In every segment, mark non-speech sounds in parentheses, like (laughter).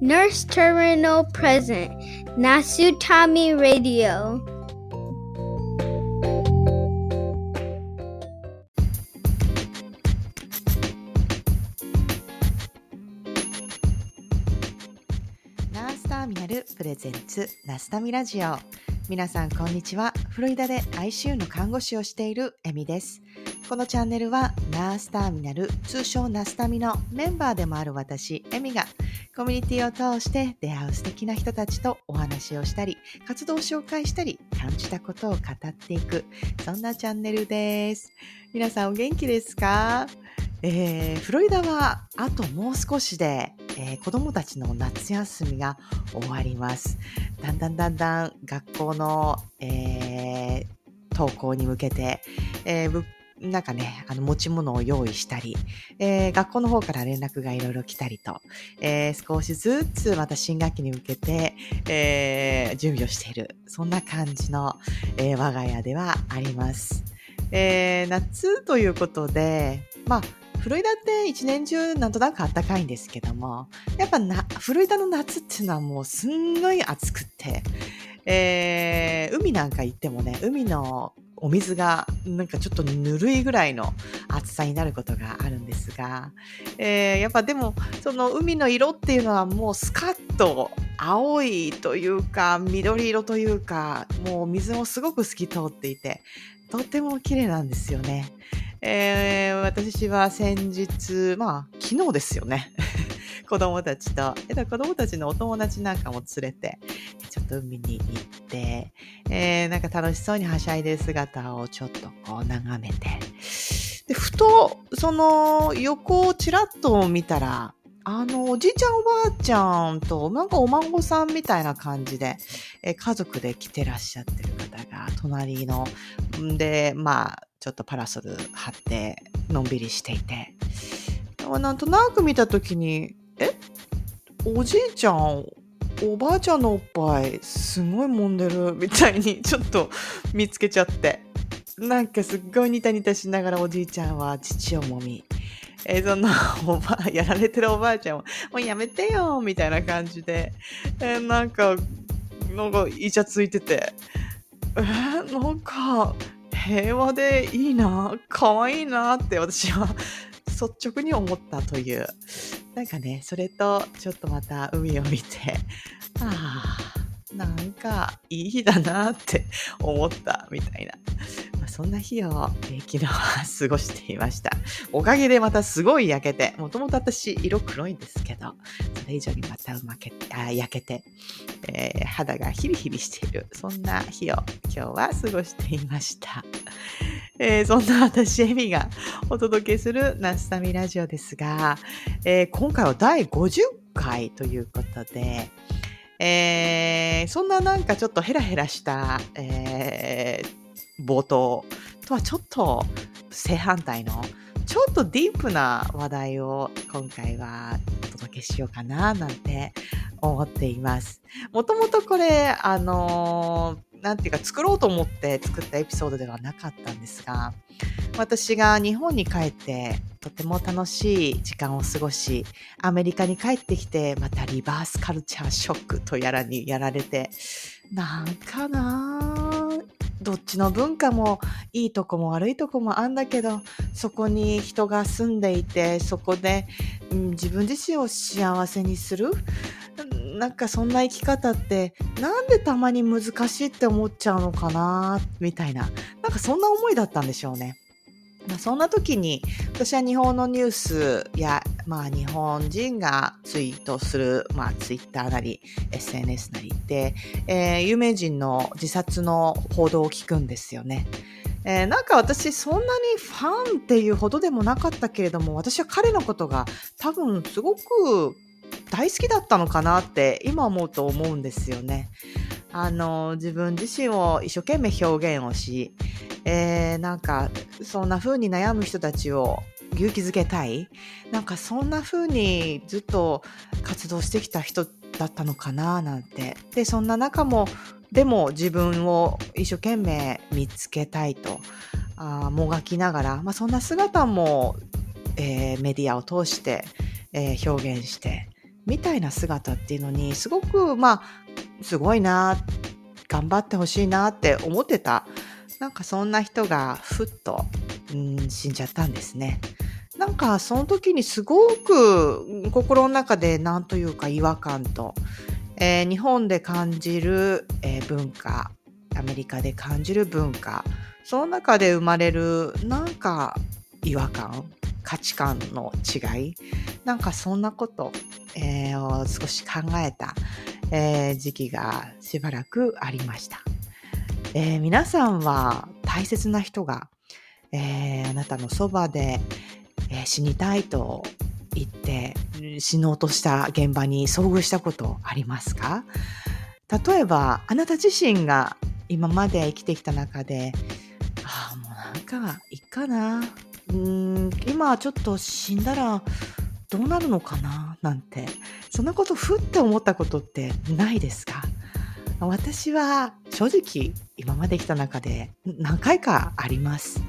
Nurse Terminal Present. Nasutami Radio. ナースターミナルプレゼンツナスタミラジオ皆さんこんにちは。フロリダで ICU の看護師をしているエミです。このチャンネルはナースターミナル通称ナスタミのメンバーでもある私エミがコミュニティを通して出会う素敵な人たちとお話をしたり活動を紹介したり感じたことを語っていくそんなチャンネルです皆さんお元気ですか？えーフロリダはあともう少しで、えー子供たちの夏休みが終わります。だんだんだんだん学校の、えー登校に向けて、えーぶなんかね、あの持ち物を用意したり、えー学校の方から連絡がいろいろ来たりと、えー少しずつまた新学期に向けて、えー準備をしている、そんな感じの、え我が家ではあります。え夏ということで、まあ、フロリダって一年中なんとなく暖かいんですけども、やっぱな、フロリダの夏っていうのはもうすんごい暑くって、えー海なんか行ってもね、海のお水がなんかちょっとぬるいぐらいの暑さになることがあるんですが、えーやっぱでもその海の色っていうのはもうスカッと青いというか緑色というかもう水もすごく透き通っていてとても綺麗なんですよね。えー私は先日、まあ、昨日ですよね。子供たちと、えっと子供たちのお友達なんかも連れて、ちょっと海に行って、えーなんか楽しそうにはしゃいでる姿をちょっとこう眺めて、で、ふと、その横をちらっと見たら、あの、おじいちゃんおばあちゃんと、なんかお孫さんみたいな感じで、え家族で来てらっしゃってる方が、隣の、んで、まあ、ちょっとパラソル張って、のんびりしていて、なんとなく見たときに、え？おじいちゃん、おばあちゃんのおっぱい、すごい揉んでる、みたいに (laughs) ちょっと見つけちゃって。なんかすっごいニタニタしながらおじいちゃんは父をもみ、えその (laughs) おば、やられてるおばあちゃんも、もうやめてよ、みたいな感じで、えなんか、なんかイチャついてて、えーなんか、平和でいいな、可愛いなって私は率直に思ったという。なんかね、それとちょっとまた海を見て、ああ、なんかいい日だなって思ったみたいな。まあ、そんな日を、えー昨日は過ごしていました。おかげでまたすごい焼けて、もともと私色黒いんですけど、それ以上にまたうまけあ焼けて、えー肌がヒリヒリしている、そんな日を今日は過ごしていました。えーそんな私、エミがお届けするナスタミラジオですが、えー今回は第50回ということで、えーそんななんかちょっとヘラヘラした、えー冒頭とはちょっと正反対のちょっとディープな話題を今回はお届けしようかななんて思っています。もともとこれ、あのなんていうか作ろうと思って作ったエピソードではなかったんですが、私が日本に帰ってとても楽しい時間を過ごし、アメリカに帰ってきてまたリバースカルチャーショックとやらにやられて、なんかなどっちの文化もいいとこも悪いとこもあんだけど、そこに人が住んでいて、そこで、うん自分自身を幸せにするなんかそんな生き方ってなんでたまに難しいって思っちゃうのかなみたいななんかそんな思いだったんでしょうね。まあそんな時に私は日本のニュースや、まあ、日本人がツイートする、まあ、ツイッターなり SNS なりで、えー有名人の自殺の報道を聞くんですよね。えーなんか私そんなにファンっていうほどでもなかったけれども私は彼のことが多分すごく大好きだったのかなって今思うと思うんですよね。あの自分自身を一生懸命表現をし、えーなんかそんな風に悩む人たちを勇気づけたい。なんかそんな風にずっと活動してきた人だったのかななんて。でそんな中もでも自分を一生懸命見つけたいと。あもがきながら、まあ、そんな姿も、えーメディアを通して、えー表現して。みたいな姿っていうのにすごくまあすごいな頑張ってほしいなって思ってたなんかそんな人がふっと、うん、死んじゃったんですね。なんかその時にすごく心の中で何というか違和感と、えー、日本で感じる、えー、文化アメリカで感じる文化その中で生まれるなんか違和感価値観の違い。なんかそんなこと、えー、を少し考えた、えー、時期がしばらくありました、えー、皆さんは大切な人が、え、あなたのそばで、え、死にたいと言って死のうとした現場に遭遇したことありますか？例えばあなた自身が今まで生きてきた中でああもうなんかいいかな。うん今ちょっと死んだらどうなるのかななんてそんなことふって思ったことってないですか？私は正直今まで来た中で何回かあります。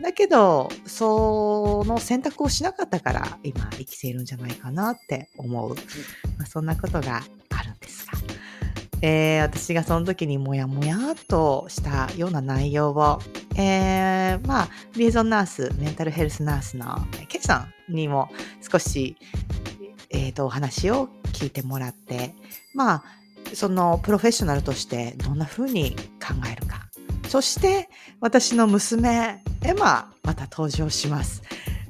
だけど、その選択をしなかったから今生きているんじゃないかなって思う。まあ、そんなことがあるんですが。えー、私がその時にもやもやっとしたような内容を、えー、まあ、リエゾンナース、メンタルヘルスナースのケイさんにも少し、えっ、ー、と、お話を聞いてもらって、まあ、そのプロフェッショナルとしてどんな風に考えるか。そして私の娘、エマ、また登場します。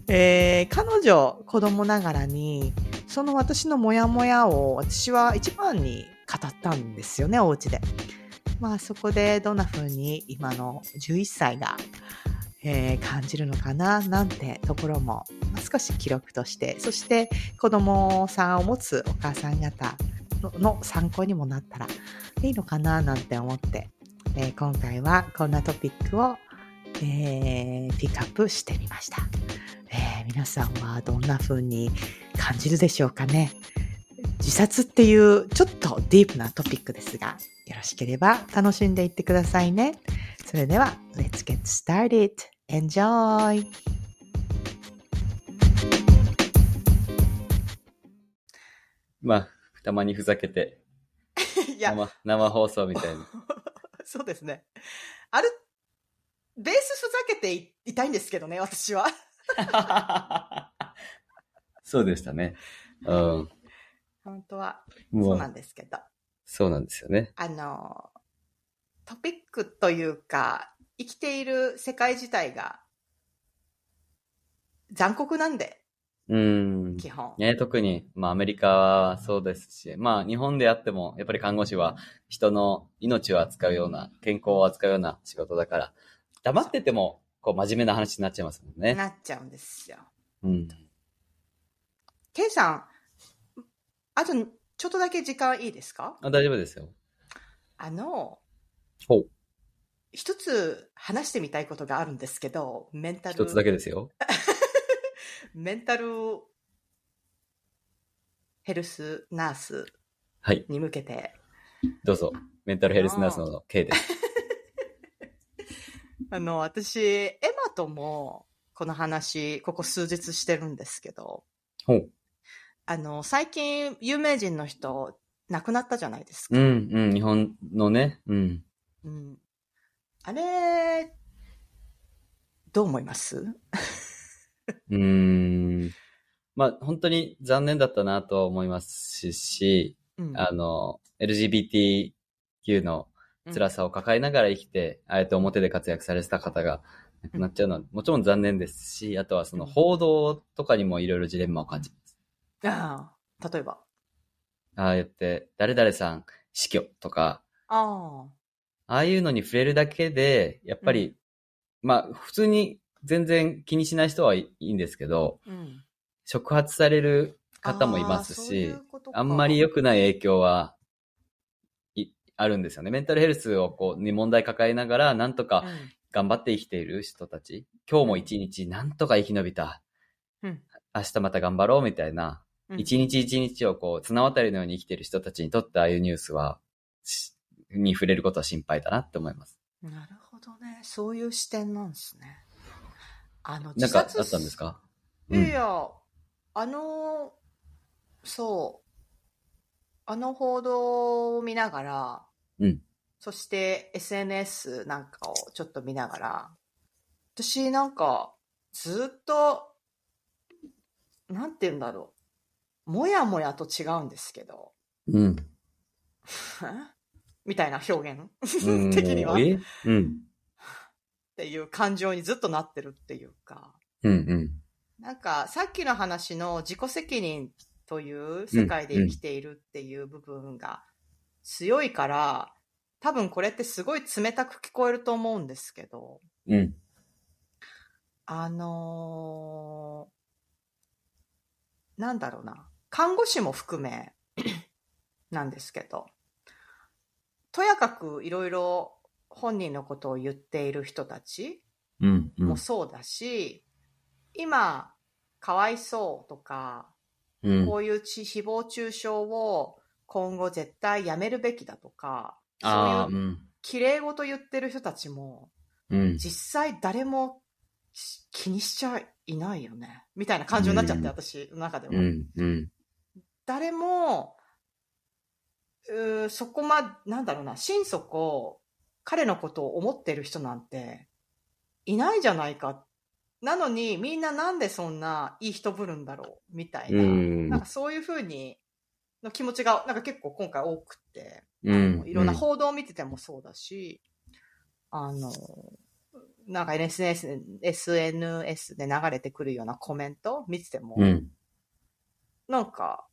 えー、彼女、子供ながらに、その私のモヤモヤを私は一番に語ったんですよね、お家で。まあそこでどんな風に今の11歳が、えー、感じるのかななんてところも、まあ、少し記録として、そして子供さんを持つお母さん方の参考にもなったらいいのかななんて思って、えー、今回はこんなトピックを、えー、ピックアップしてみました、え、皆さんはどんな風に感じるでしょうかね自殺っていうちょっとディープなトピックですがよろしければ楽しんでいってくださいねそれでは Let's get started! Enjoy! まあ、たまにふざけて、(laughs) いや生生放送みたいな。(laughs) そうですね。ある、ベースふざけていいたいんですけどね、私は。(laughs) そうでしたね。うん。本当は、そうなんですけど。そうなんですよね。あの、トピックというか、生きている世界自体が残酷なんで、うん。基本。ね、特に、まあアメリカはそうですし、まあ日本であっても、やっぱり看護師は人の命を扱うような、健康を扱うような仕事だから、黙ってても、こう真面目な話になっちゃいますもんね。なっちゃうんですよ。うん。ケイさん、あとちょっとだけ時間いいですか？あ大丈夫ですよ。あの、ほう。一つ話してみたいことがあるんですけど、メンタル。一つだけですよ。(laughs) メンタルヘルスナースに向けて。はい、どうぞ。メンタルヘルスナースの K です。(laughs) あの、私、エマともこの話、ここ数日してるんですけど、ほう。あの、最近、有名人の人、亡くなったじゃないですか。うん、うん、日本のね、うん。うん。あれ、どう思います？(laughs) うーん。まあ、本当に残念だったなとは思いますし、うん、あの、LGBTQ の辛さを抱えながら生きて、うん、あえて表で活躍されてた方が亡くなっちゃうのは、もちろん残念ですし、あとはその報道とかにもいろいろジレンマを感じ。ああ、例えば。ああやって、誰々さん死去とか、ああ。ああいうのに触れるだけで、やっぱり、うん、まあ、普通に全然気にしない人はいいんですけど、うん、触発される方もいますし、あんまり良くない影響は、あるんですよね。メンタルヘルスをこう、に問題抱えながら、なんとか頑張って生きている人たち、今日も一日なんとか生き延びた。うん、明日また頑張ろうみたいな、一、日一日をこう、綱渡りのように生きている人たちにとってああいうニュースは、に触れることは心配だなって思います。なるほどね。そういう視点なんですね。あの、なんかあったんですか？いやいや、あの、そう、あの報道を見ながら、うん。そして SNS なんかをちょっと見ながら、私なんかずっと、なんて言うんだろう。もやもやと違うんですけど。うん。(laughs) みたいな表現？的には。え？うん。っていう感情にずっとなってるっていうか。うんうん。なんか、さっきの話の自己責任という世界で生きているっていう部分が強いから、多分これってすごい冷たく聞こえると思うんですけど。うん。あのー、なんだろうな。看護師も含め (clears throat) なんですけど、とやかくいろいろ本人のことを言っている人たちもそうだし、うんうん、今、かわいそうとか、うん、こういう誹謗中傷を今後絶対やめるべきだとか、そういう綺麗事言ってる人たちも、うん、実際誰も気にしちゃいないよね。みたいな感情になっちゃって、うん、私の中では。誰も、うそこま、なんだろうな、心底、彼のことを思ってる人なんて、いないじゃないか。なのに、みんななんでそんないい人ぶるんだろう、みたいな。んなんかそういうふうに、の気持ちが、なんか結構今回多くて、うん、いろんな報道を見ててもそうだし、あの、なんか SNS, SNS で流れてくるようなコメント見てても、うん、なんか、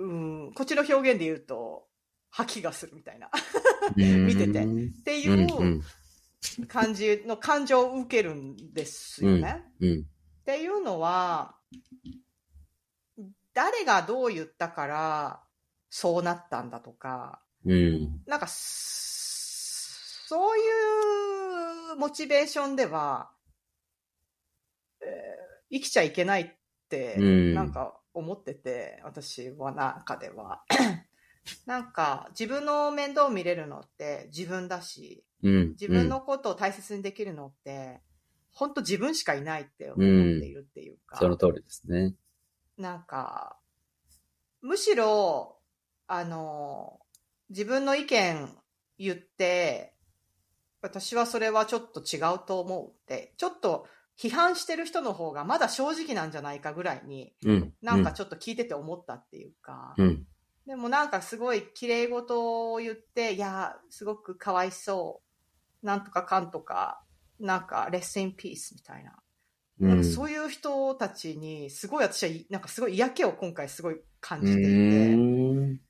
うん、こっちの表現で言うと、吐きがするみたいな。見てて。っていう感じの感情を受けるんですよね。うんうん、っていうのは、誰がどう言ったからそうなったんだとか、うん、なんか、そういうモチベーションでは、えー、生きちゃいけないって、なんか思ってて、私は中では。(clears throat) なんか、自分の面倒を見れるのって自分だし、うん、自分のことを大切にできるのって、本当自分しかいないって思っているっていうか。うん、その通りですね。なんか、むしろ、あの、自分の意見言って、私はそれはちょっと違うと思うって、ちょっと批判してる人の方がまだ正直なんじゃないかぐらいに、うん、なんかちょっと聞いてて思ったっていうか、うん、でもなんかすごい綺麗事を言って、いや、すごくかわいそう、なんとかかんとか、なんかレッスンピースみたいな。なんかそういう人たちに、すごい私は、なんかすごい嫌気を今回すごい感じていて、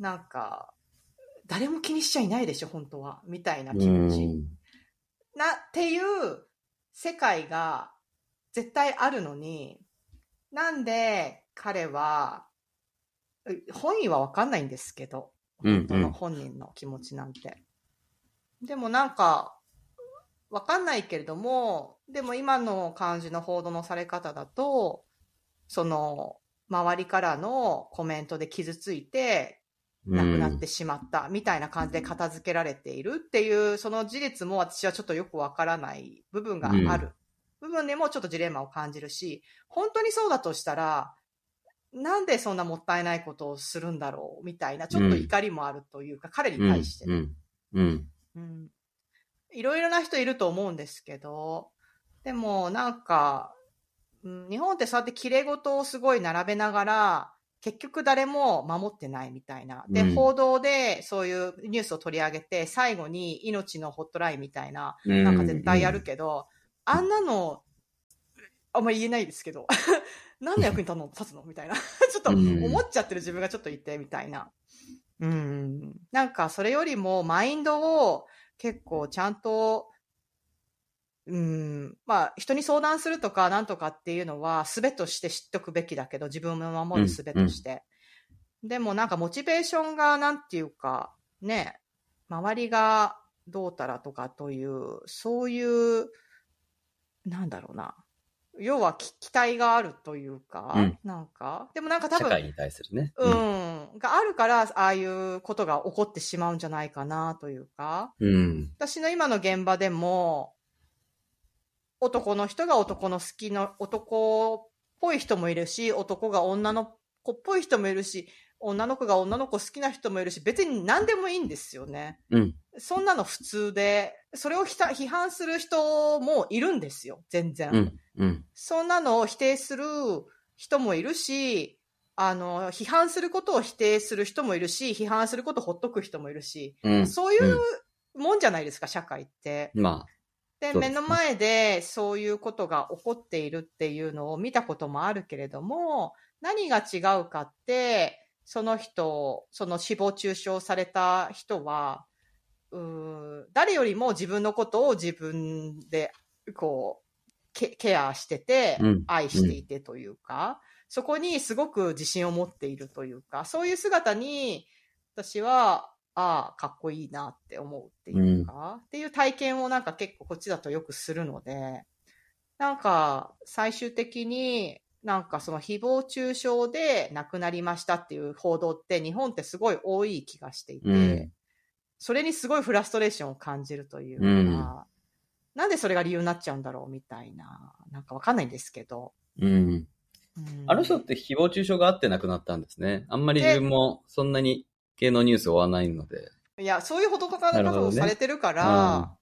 なんか、誰も気にしちゃいないでしょ、本当は。みたいな気持ち。な、っていう世界が絶対あるのに、なんで彼は、本意はわかんないんですけど、本当の本人の気持ちなんて。でもなんか、わかんないけれども、でも今の感じの報道のされ方だと、その、周りからのコメントで傷ついて、亡くなってしまったみたいな感じで片付けられているっていう、その事実も私はちょっとよくわからない部分がある。部分でもちょっとジレンマを感じるし、本当にそうだとしたら、なんでそんなもったいないことをするんだろうみたいな、ちょっと怒りもあるというか、彼に対して、ね。うん。うん。いろいろな人いると思うんですけど、でもなんか、うん、日本ってそうやって綺麗事をすごい並べながら、結局誰も守ってないみたいな。で、うん、報道でそういうニュースを取り上げて、最後に命のホットラインみたいな、なんか絶対やるけど、あんなの、あんまり言えないですけど、(laughs) 何の役に立つの？みたいな。(laughs) ちょっと思っちゃってる自分がちょっといて、みたいな。うん。なんかそれよりもマインドを結構ちゃんとうん、まあ、人に相談するとか、なんとかっていうのは、すべとして知っとくべきだけど、自分を守るすべとして。うんうん、でもなんか、モチベーションが、なんていうか、ね、周りがどうたらとかという、そういう、なんだろうな。要は期待があるというか、うん、なんか、でもなんか多分、社会に対するね。うん、があるから、ああいうことが起こってしまうんじゃないかなというか、うん、私の今の現場でも、男の人が男の好きの、男っぽい人もいるし、男が女の子っぽい人もいるし、女の子が女の子好きな人もいるし、別に何でもいいんですよね。うん。そんなの普通で、それを批判する人もいるんですよ、全然。うん。うん。そんなのを否定する人もいるし、あの、批判することを否定する人もいるし、批判することをほっとく人もいるし、うん、そういうもんじゃないですか、社会って。まあ。で、目の前でそういうことが起こっているっていうのを見たこともあるけれども、何が違うかって、その人、その死亡中傷された人は、う誰よりも自分のことを自分で、こう、ケケアしてて、愛していてというか、そこにすごく自信を持っているというか、そういう姿に、私は、ああ、かっこいいなって思うっていうか、うん、っていう体験をなんか結構こっちだとよくするので、なんか最終的になんかその誹謗中傷で亡くなりましたっていう報道って日本ってすごい多い気がしていて、うん、それにすごいフラストレーションを感じるというか、うん、なんでそれが理由になっちゃうんだろうみたいな、なんかわかんないんですけど。うん。あの人って誹謗中傷があって亡くなったんですね。あんまり自分もそんなに芸能ニュース追わないので。いや、そういうほどかか方をされてるから、わ、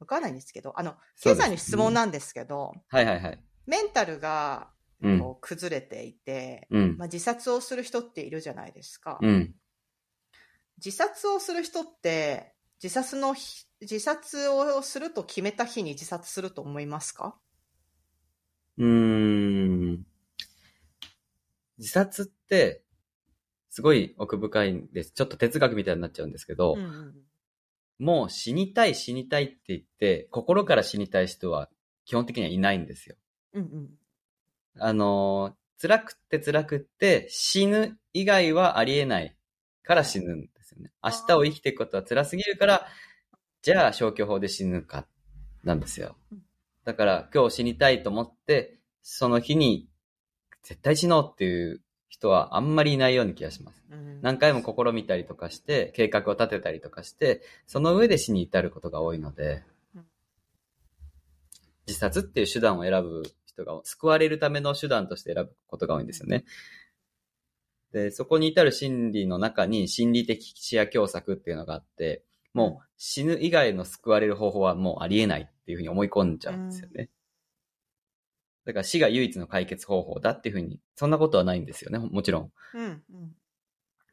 ね、かんないんですけど、あの、ケイさんに質問なんですけど、はいはいはい。メンタルがこう崩れていて、うん、まあ、自殺をする人っているじゃないですか。うん、自殺をする人って、自殺の自殺をすると決めた日に自殺すると思いますか？うーん。自殺って、すごい奥深いんです。ちょっと哲学みたいになっちゃうんですけど、うんうん、もう死にたい死にたいって言って、心から死にたい人は基本的にはいないんですよ。うんうんあの、辛くって辛くって死ぬ以外はありえないから死ぬんですよね。明日を生きていくことは辛すぎるから、じゃあ消去法で死ぬか、なんですよ。だから今日死にたいと思って、その日に絶対死のうっていう人はあんまりいないような気がします。何回も試みたりとかして、計画を立てたりとかして、その上で死に至ることが多いので、自殺っていう手段を選ぶ人が救われるための手段として選ぶことが多いんですよね。で、そこに至る心理の中に心理的視野狭窄っていうのがあって、もう死ぬ以外の救われる方法はもうありえないっていうふうに思い込んじゃうんですよね。だから死が唯一の解決方法だっていうふうに、そんなことはないんですよね、もちろん。うん、うん。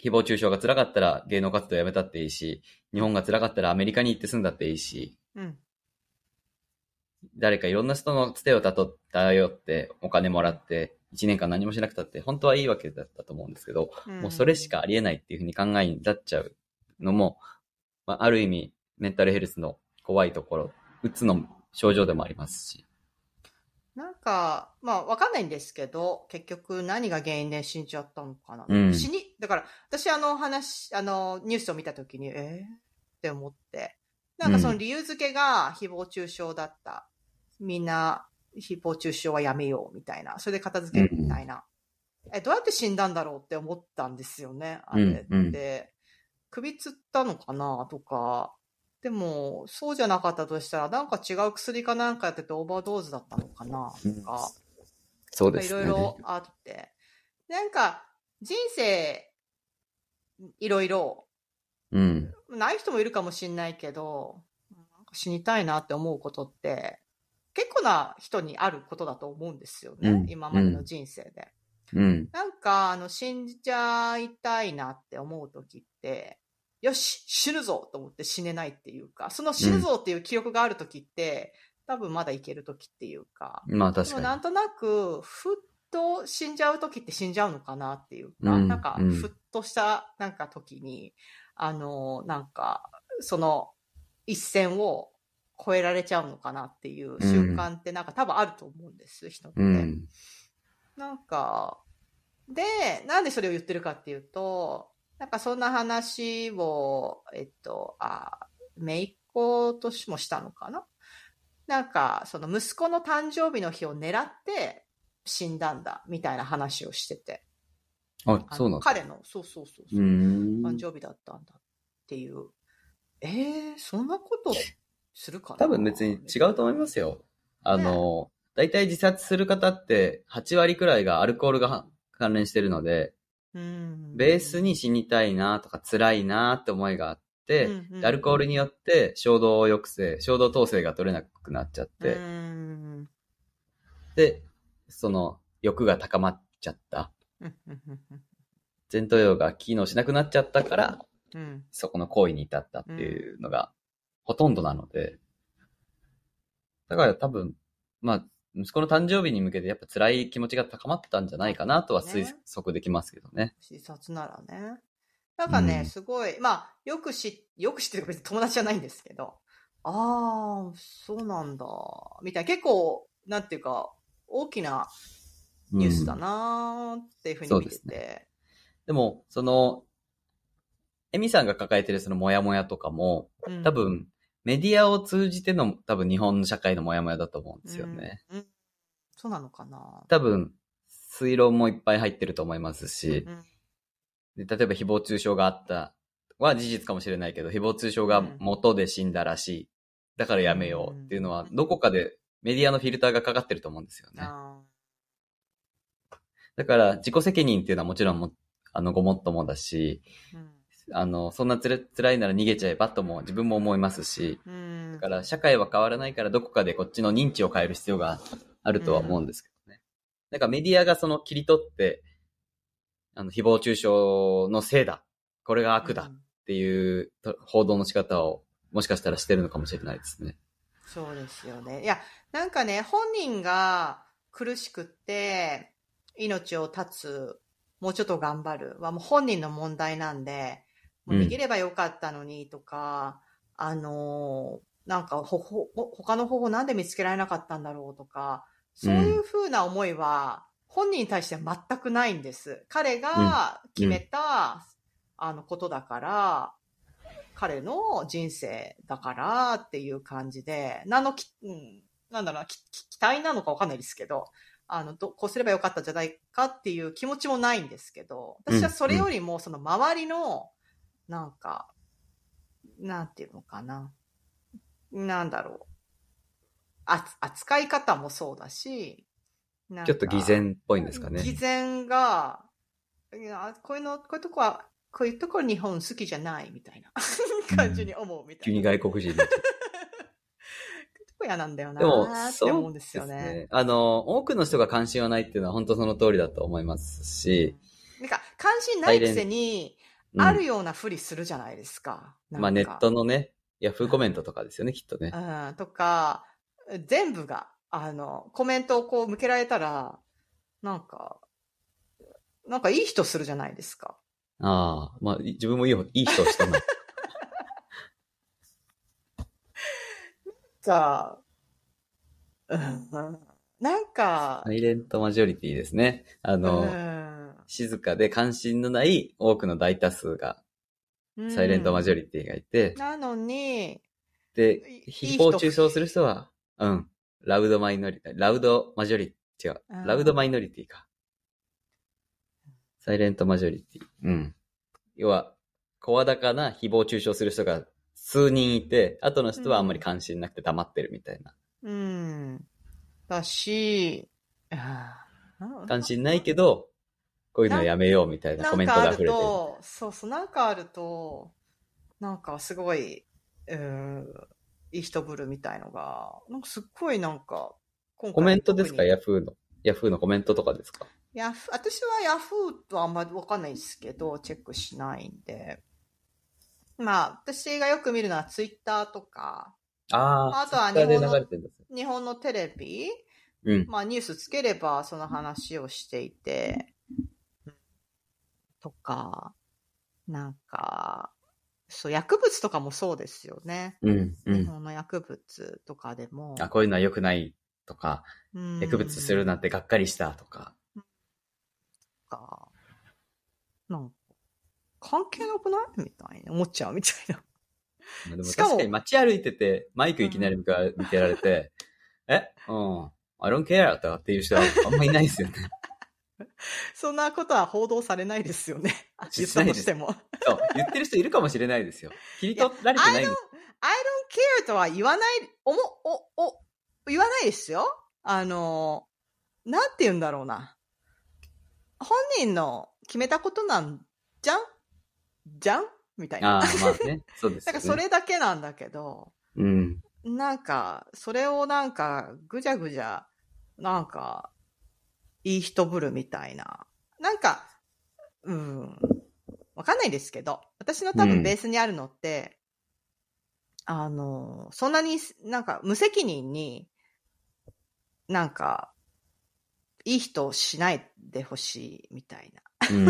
誹謗中傷が辛かったら芸能活動やめたっていいし、日本が辛かったらアメリカに行って住んだっていいし、うん、誰かいろんな人のつてをたと頼ってお金もらって、1年間何もしなくたって、本当はいいわけだったと思うんですけど、うん、もうそれしかありえないっていうふうに考えになっちゃうのも、まあ、ある意味、メンタルヘルスの怖いところ、うつの症状でもありますし。なんか、まあ、わかんないんですけど、結局何が原因で死んじゃったのかな。うん、死に、だから、私あの話、あの、ニュースを見たときに、えー、って思って、なんかその理由付けが誹謗中傷だった。みんな、誹謗中傷はやめようみたいな。それで片付けるみたいな。うん、え、どうやって死んだんだろうって思ったんですよね。あれって。うんうん、首つったのかなとか。でも、そうじゃなかったとしたら、なんか違う薬かなんかやっててオーバードーズだったのかなとか。そうですね。いろいろあって。なんか、人生、いろいろ、うん。ない人もいるかもしんないけど、死にたいなって思うことって、結構な人にあることだと思うんですよね。うん、今までの人生で。うん。なんか、あの、死んじゃいたいなって思う時って、よし、死ぬぞと思って死ねないっていうか、その死ぬぞっていう記憶がある時って、うん、多分まだいける時っていうか。まあ確かに。なんとなく、ふっと死んじゃう時って死んじゃうのかなっていうか、うん、なんか、ふっとしたなんか時に、あの、なんか、その一線を超えられちゃうのかなっていう習慣ってなんか多分あると思うんです、人って。うん、なんか、で、なんでそれを言ってるかっていうと、なんかそんな話を、えっと、あ、めいっ子としもしたのかな？なんか、その息子の誕生日の日を狙って死んだんだ、みたいな話をしてて。あ、そうなん彼の、そうそうそうそう。誕生日だったんだっていう。えー、そんなことするかな？多分別に違うと思いますよ。あの、大体自殺する方って8割くらいがアルコールが関連してるので、ベースに死にたいなとか辛いなって思いがあって、アルコールによって衝動抑制、衝動統制が取れなくなっちゃって、で、その欲が高まっちゃった。前頭葉が機能しなくなっちゃったから、うん、そこの行為に至ったっていうのがほとんどなので、だから多分、まあ、息子の誕生日に向けてやっぱ辛い気持ちが高まったんじゃないかなとは推測できますけどね。視察ならね。なんかね、うん、すごい、まあ、よく知、よく知ってる別に友達じゃないんですけど、ああ、そうなんだ、みたいな、結構、なんていうか、大きなニュースだなーっていうふうに見てて。うん、でね、でも、その、エミさんが抱えてるそのモヤモヤとかも、多分、メディアを通じての多分日本の社会のモヤモヤだと思うんですよね。うん、うん、そうなのかな。多分、推論もいっぱい入ってると思いますし、うん、で例えば誹謗中傷があったは事実かもしれないけど、誹謗中傷が元で死んだらしい。だからやめようっていうのは、どこかでメディアのフィルターがかかってると思うんですよね。だから、自己責任っていうのはもちろんも、あの、ごもっともだし、うんあの、そんなつら辛いなら逃げちゃえばとも自分も思いますし、だから社会は変わらないからどこかでこっちの認知を変える必要があるとは思うんですけどね。なんかメディアがその切り取って、あの、誹謗中傷のせいだ。これが悪だっていう報道の仕方をもしかしたらしてるのかもしれないですね。そうですよね。いや、なんかね、本人が苦しくって、命を絶つ、もうちょっと頑張るはもう本人の問題なんで、もう逃げればよかったのにとか、うん、あのー、なんかほ、ほ、他の方法なんで見つけられなかったんだろうとか、そういうふうな思いは、本人に対しては全くないんです。彼が決めた、あの、ことだから、彼の人生だからっていう感じで、何のき、うん、なんだろうな、期待なのかわかんないですけど、あの、ど、こうすればよかったんじゃないかっていう気持ちもないんですけど、私はそれよりもその周りの、なんか、なんていうのかな。なんだろう。あ扱い方もそうだし、ちょっと偽善っぽいんですかね。偽善が、いや、こういうの、こういうとこは、こういうところ日本好きじゃないみたいな感じに思うみたいな。急に外国人 (laughs) 嫌なんだよなって思うんですよね。ねあの、多くの人が関心はないっていうのは本当その通りだと思いますし。なんか、関心ないくせに、あるようなふりするじゃないですか。うん、まあネットのね、ヤフーコメントとかですよね、きっとね。うん、とか、全部が、あの、コメントをこう向けられたら、なんか、なんかいい人するじゃないですか。ああ、まあ自分もいいいい人をした (laughs) (laughs) な。さあ、うん、なんか。サイレントマジョリティですね。あの、うん静かで関心のない多くの大多数が、サイレントマジョリティがいて、なのに、で、誹謗中傷する人は、うん、ラウドマイノリティ、ラウドマジョリティ、違う、ラウドマイノリティか。サイレントマジョリティ。うん。要は、声高な誹謗中傷する人が数人いて、後の人はあんまり関心なくて黙ってるみたいな。うん。だし、関心ないけど、こういうのやめようみたいなコメントが溢れてる。そうそう、なんかあると、なんかすごい、うん、いい人ぶるみたいのが、なんかすっごいなんか、コメントですか？ヤフーの。ヤフーのコメントとかですか？ヤフ私はヤフーとあんまりわかんないですけど、チェックしないんで。まあ、私がよく見るのはツイッターとか、ああとは日本の日本のテレビ、うん、まあニュースつければその話をしていて、とか、なんか、そう、薬物とかもそうですよね。うん、うん。日本の薬物とかでも。あ、こういうのは良くないとか、うん、薬物するなんてがっかりしたとか。か、なんか、関係なくない？みたいな、思っちゃうみたいな。でも確かに街歩いてて、マイクいきなり見てられて、うん、え？うん、I don't care とかっていう人はあんまいないですよね。(laughs) そんなことは報道されないですよね。言ったとしても。そう、言ってる人いるかもしれないですよ。切り取られてないんです。I don't care とは言わない、おも、お、お、言わないですよ。あの、なんて言うんだろうな。本人の決めたことなんじゃん？じゃん？みたいな。ああ、まあね。そうですよね。なんかそれだけなんだけど、うん。なんか、それをなんか、ぐじゃぐじゃ、なんか、いい人ぶるみたいな。なんか、うん、わかんないですけど、私の多分ベースにあるのって、うん、あの、そんなになんか無責任に、なんか、いい人しないでほしいみたいな。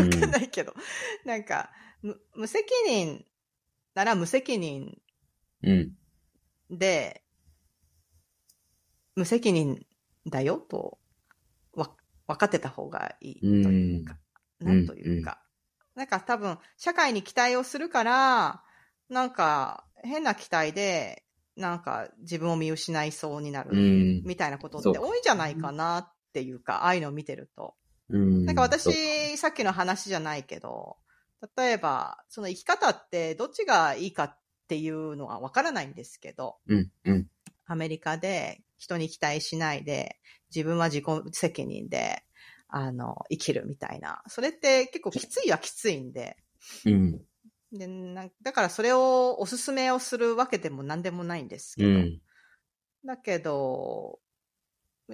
わかんないけど、なんか、無責任なら無責任で、無責任だよと、わ、分かってた方がいいというか、なんというか。なんか多分、社会に期待をするから、なんか、変な期待で、なんか自分を見失いそうになる、みたいなことって多いんじゃないかなっていうか、ああいうのを見てると。なんか私、さっきの話じゃないけど、例えば、その生き方ってどっちがいいかっていうのはわからないんですけど、うんうん、アメリカで人に期待しないで、自分は自己責任で、あの、生きるみたいな。それって結構きついはきついんで。うん。でなだからそれをおすすめをするわけでも何でもないんですけど。うん、だけど、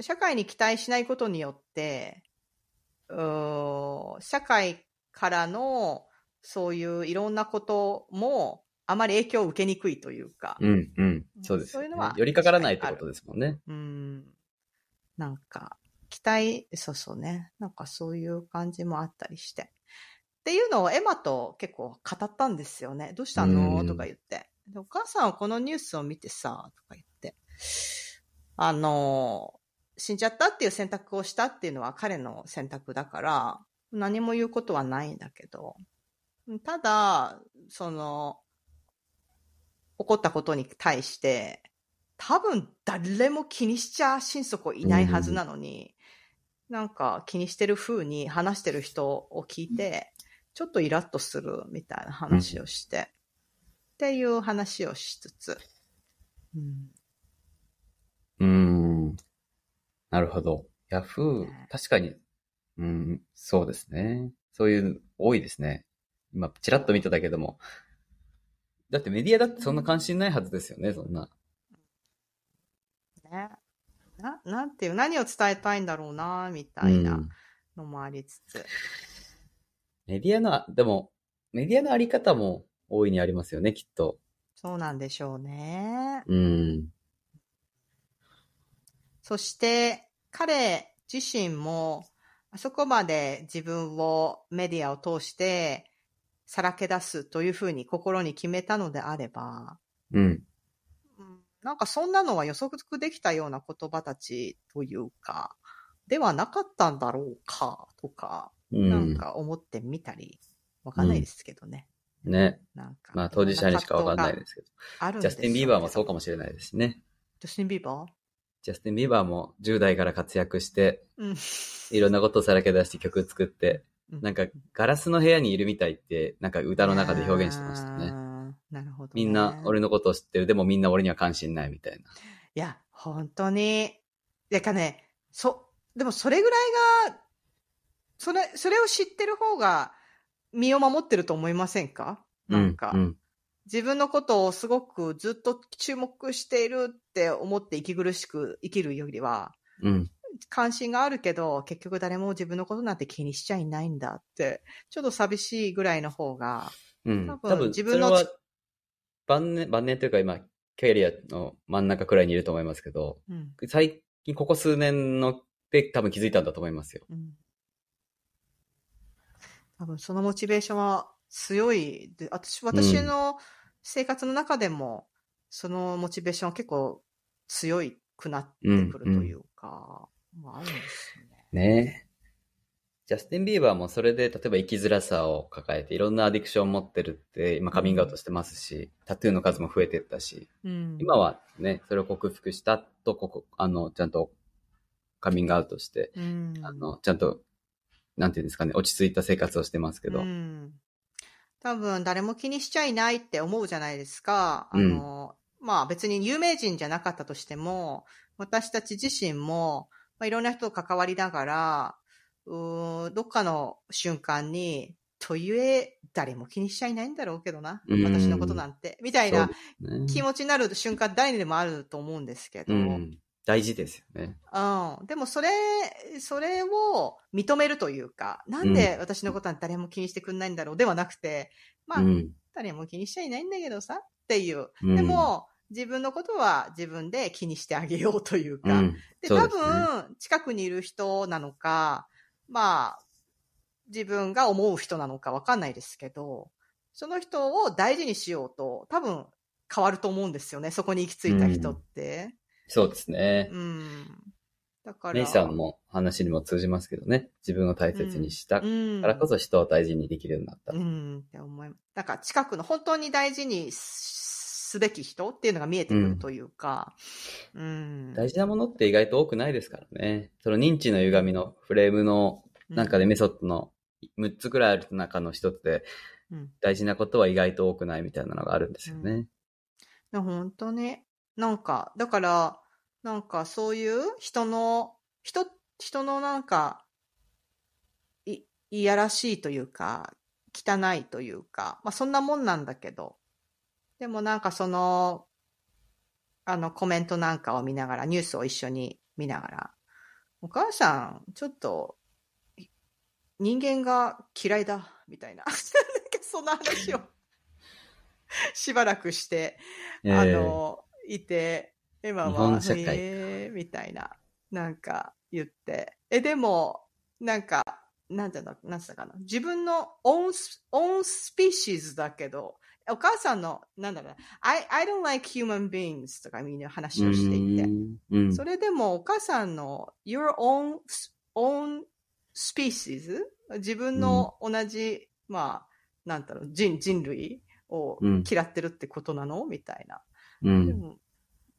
社会に期待しないことによって、社会からのそういういろんなこともあまり影響を受けにくいというか。うんうん。そうです、ね、そういうのは。寄りかからないってことですもんね。うん。なんか、期待、そうそうね。なんかそういう感じもあったりして。っていうのをエマと結構語ったんですよね。どうしたの？とか言って。お母さんはこのニュースを見てさ、とか言って。あの、死んじゃったっていう選択をしたっていうのは彼の選択だから、何も言うことはないんだけど、ただ、その、起こったことに対して、多分誰も気にしちゃ心底いないはずなのに、うん、なんか気にしてる風に話してる人を聞いて、ちょっとイラッとするみたいな話をして、うん、っていう話をしつつ。うん。うん。なるほど。ヤフー、確かに、うん、そうですね。そういう多いですね。今、ちらっと見てたけども。だってメディアだってそんな関心ないはずですよね、そんな。ね。な、なんていう、何を伝えたいんだろうな、みたいなのもありつつ。うん、メディアの、でも、メディアのあり方も大いにありますよね、きっと。そうなんでしょうね。うん。そして、彼自身も、あそこまで自分をメディアを通してさらけ出すというふうに心に決めたのであれば、うん。なんかそんなのは予測できたような言葉たちというか、ではなかったんだろうか、とか、うん、なんか思ってみたり、わかんないですけどね。うん、ね。なんか。まあ当事者にしかわかんないですけど。あるジャスティン・ビーバーもそうかもしれないですね。ジャスティン・ビーバー？ジャスティン・ビーバーも10代から活躍して、うん、いろんなことをさらけ出して曲作って、なんか、ガラスの部屋にいるみたいって、なんか歌の中で表現してましたね。なるほど、ね、みんな俺のことを知ってる。でもみんな俺には関心ないみたいな。いや、本当に。やかね、そ、でもそれぐらいが、それ、それを知ってる方が身を守ってると思いませんか？なんか、うんうん、自分のことをすごくずっと注目しているって思って息苦しく生きるよりは、うん、関心があるけど、結局誰も自分のことなんて気にしちゃいないんだって、ちょっと寂しいぐらいの方が、うん、多分自分の。晩年、晩年というか今、キャリアの真ん中くらいにいると思いますけど、うん、最近ここ数年ので多分気づいたんだと思いますよ。うん、多分そのモチベーションは強い。で、私、私の生活の中でも、そのモチベーションは結構強くなってくるというか、まあ、あるんですよね。ねジャスティン・ビーバーもそれで、例えば生きづらさを抱えて、いろんなアディクションを持ってるって、今カミングアウトしてますし、うん、タトゥーの数も増えてったし、うん、今はね、それを克服したと、ここ、あの、ちゃんとカミングアウトして、うん、あの、ちゃんと、なんていうんですかね、落ち着いた生活をしてますけど。多分、誰も気にしちゃいないって思うじゃないですか。あの、まあ別に有名人じゃなかったとしても、私たち自身も、まあ、いろんな人と関わりながら、うどっかの瞬間に、とゆえ、誰も気にしちゃいないんだろうけどな。私のことなんて。みたいな気持ちになる瞬間、誰にでもあると思うんですけど。大事ですよね。うん。でもそれ、それを認めるというか、なんで私のことは誰も気にしてくんないんだろうではなくて、まあ、うん、誰も気にしちゃいないんだけどさ、っていう。うん、でも、自分のことは自分で気にしてあげようというか。うん、で、多分、近くにいる人なのか、まあ、自分が思う人なのかわかんないですけど、その人を大事にしようと、多分変わると思うんですよね。そこに行き着いた人って。そうですね。うん。だから。メイさんの話にも通じますけどね。自分を大切にしたからこそ人を大事にできるようになった。うん、って思います。だから近くの本当に大事にすべき人っていうのが見えてくるというか、うん、うん、大事なものって意外と多くないですからね。その認知の歪みのフレームのなんかでメソッドの6つくらいある中の一つで、大事なことは意外と多くないみたいなのがあるんですよね。うん、本当ね。なんか、だから、なんかそういう人の、人、人のなんか、い、いやらしいというか、汚いというか、まあそんなもんなんだけど、でもなんかその、あのコメントなんかを見ながら、ニュースを一緒に見ながら、お母さん、ちょっと、人間が嫌いだ、みたいな。(laughs) そんな話をしばらくして、あの、いて、エマは、えー、みたいな、なんか言って、え、でも、なんか、なんていうの、なんつったかな。自分の own、own species だけど、お母さんの、なんだろう、I, I don't like human beings とかみんな話をしていて、うん、それでもお母さんの your own, own species 自分の同じ、うん、まあ、なんだろう、人、人類を嫌ってるってことなの？みたいな。うん、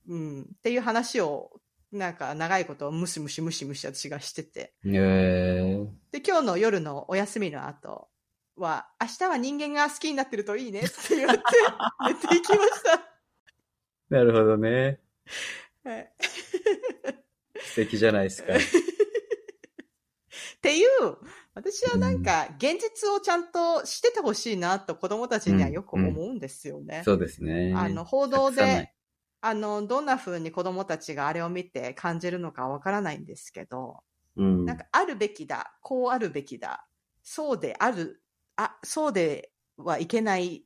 うん、っていう話を、なんか長いことムシムシムシムシ私がしてて。へー。で、今日の夜のお休みの後は、明日は人間が好きになってるといいねって言って、言っていきました。(laughs) なるほどね。はい。(laughs) 素敵じゃないですか。(laughs) っていう、私はなんか、現実をちゃんとしててほしいなと子供たちにはよく思うんですよね。うんうん、そうですね。あの、報道で、あの、どんな風に子供たちがあれを見て感じるのかわからないんですけど、うん、なんかあるべきだ、こうあるべきだ、そうである、あ、そうではいけない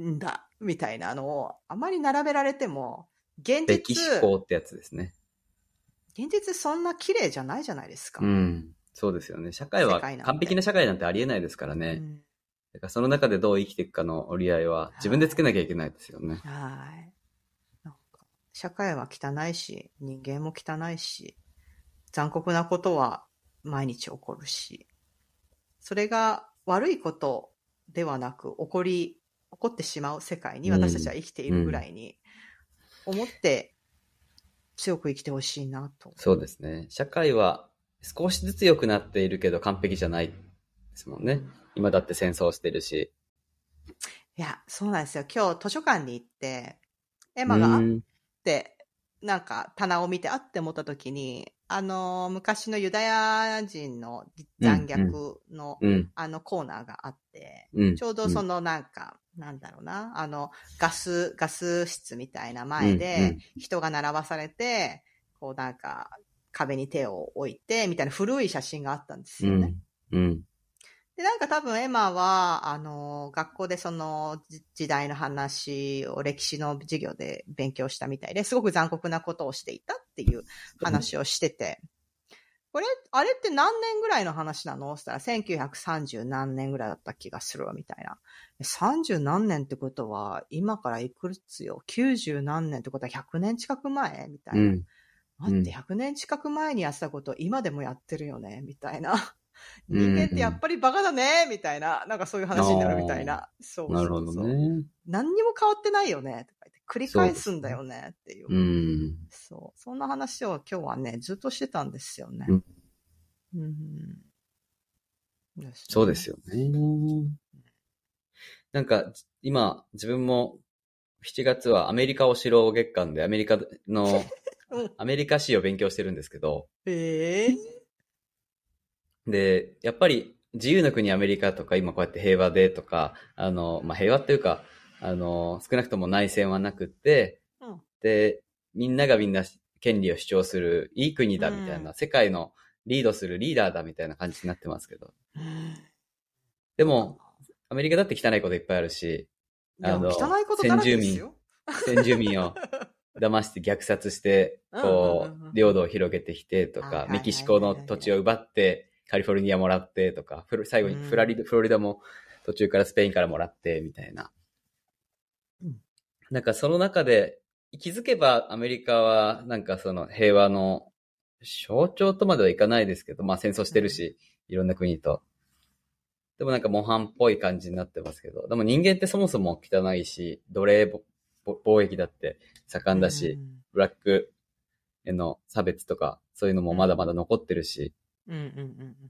んだ、みたいなのをあまり並べられても、現実。歴史法ってやつですね。現実そんな綺麗じゃないじゃないですか。うん。そうですよね。社会は完璧な社会なんてありえないですからね。うん、だからその中でどう生きていくかの折り合いは自分でつけなきゃいけないですよね。はい。社会は汚いし、人間も汚いし、残酷なことは毎日起こるし、それが悪いことではなく起こり、起こってしまう世界に私たちは生きているぐらいに思って強く生きてほしいなと、そうですね。社会は少しずつ良くなっているけど完璧じゃないですもんね。今だって戦争してるし。いや、そうなんですよ。今日図書館に行って、エマが、ってなんか棚を見てあって思った時に、あの、昔のユダヤ人の残虐の、うんうん、あのコーナーがあって、うん、ちょうどそのなんか、なんだろうな、あの、ガス、ガス室みたいな前で人が並ばされて、こうなんか壁に手を置いて、みたいな古い写真があったんですよね。うんで、なんか多分エマは、あの、学校でその時代の話を歴史の授業で勉強したみたいで、すごく残酷なことをしていたっていう話をしてて、これ、あれって何年ぐらいの話なの？したら、1930何年ぐらいだった気がするわ、みたいな。30何年ってことは、今からいくつよ ?90 何年ってことは100年近く前？みたいな。うん、待って、100年近く前にやってたことを今でもやってるよね？みたいな。人間ってやっぱりバカだね、みたいな、なんかそういう話になるみたいな。そうそうなるほどね。何にも変わってないよね、とか言って、繰り返すんだよね、っていう。うん。そう。そんな話を今日はね、ずっとしてたんですよね。うん。うん、ね、そうですよね。なんか、今、自分も、7月はアメリカお城月間でアメリカの、(laughs) アメリカ史を勉強してるんですけど、ええー？で、やっぱり自由の国アメリカとか今こうやって平和でとか、あの、まあ、平和っていうか、あの、少なくとも内戦はなくって、うん、で、みんながみんな権利を主張するいい国だみたいな、うん、世界のリードするリーダーだみたいな感じになってますけど。でも、アメリカだって汚いこといっぱいあるし、あの、先住民、先住民を騙して虐殺して、こう、領土を広げてきてとか、メキシコの土地を奪って、カリフォルニアもらってとか、最後にフラリ、フロリダも途中からスペインからもらってみたいな。なんかその中で、気づけばアメリカはなんかその平和の象徴とまではいかないですけど、まあ戦争してるし、いろんな国と。でもなんか模範っぽい感じになってますけど、でも人間ってそもそも汚いし、奴隷貿易だって盛んだし、ブラックへの差別とか、そういうのもまだまだ残ってるし、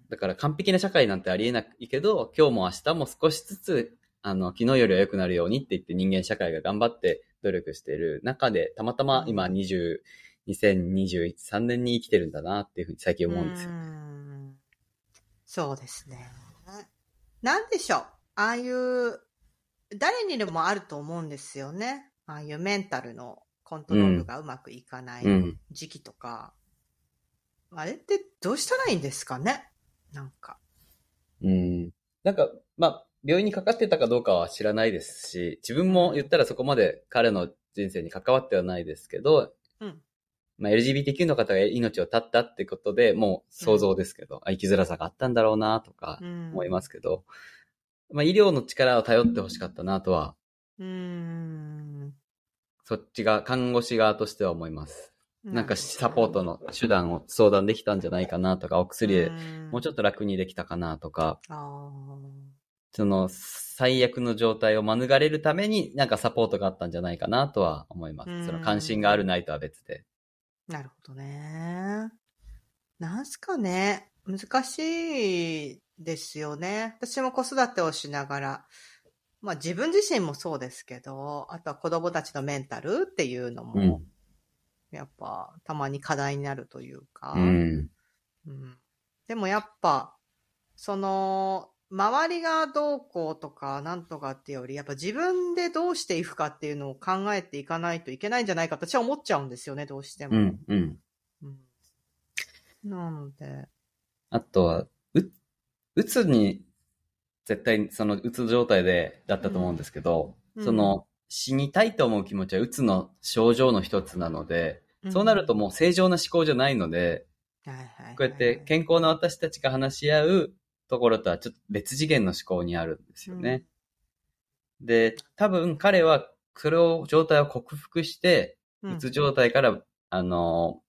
だから完璧な社会なんてありえないけど、今日も明日も少しずつ、あの、昨日よりは良くなるようにって言って人間社会が頑張って努力している中で、たまたま今20、2023年に生きてるんだなっていうふうに最近思うんですよ。そうですね。なんでしょう。ああいう、誰にでもあると思うんですよね。ああいうメンタルのコントロールがうまくいかない時期とか。うん、あれってどうしたらいいんですかね？なんか。うん。なんか、まあ、病院にかかってたかどうかは知らないですし、自分も言ったらそこまで彼の人生に関わってはないですけど、うん。まあ、LGBTQ の方が命を絶ったってことで、もう想像ですけど、うん、生きづらさがあったんだろうなとか思いますけど、うん、まあ、医療の力を頼ってほしかったなとは、うん。そっちが、看護師側としては思います。なんかサポートの手段を相談できたんじゃないかなとか、お薬でもうちょっと楽にできたかなとか、その最悪の状態を免れるためになんかサポートがあったんじゃないかなとは思います。その関心があるないとは別で。なるほどね。なんすかね。難しいですよね。私も子育てをしながら、まあ自分自身もそうですけど、あとは子供たちのメンタルっていうのも、やっぱたまに課題になるというか、うん、うん、でもやっぱ、その、周りがどうこうとかなんとかっていうより、やっぱ自分でどうしていくかっていうのを考えていかないといけないんじゃないかと私は思っちゃうんですよね、どうしても。うん、うん。うん、なので。あとは、う、うつに、絶対そのうつ状態で、だったと思うんですけど、うん、その、死にたいと思う気持ちはうつの症状の一つなので、そうなるともう正常な思考じゃないので、こうやって健康な私たちが話し合うところとはちょっと別次元の思考にあるんですよね。うん、で、多分彼はそれを、状態を克服して、うつ状態から、あの、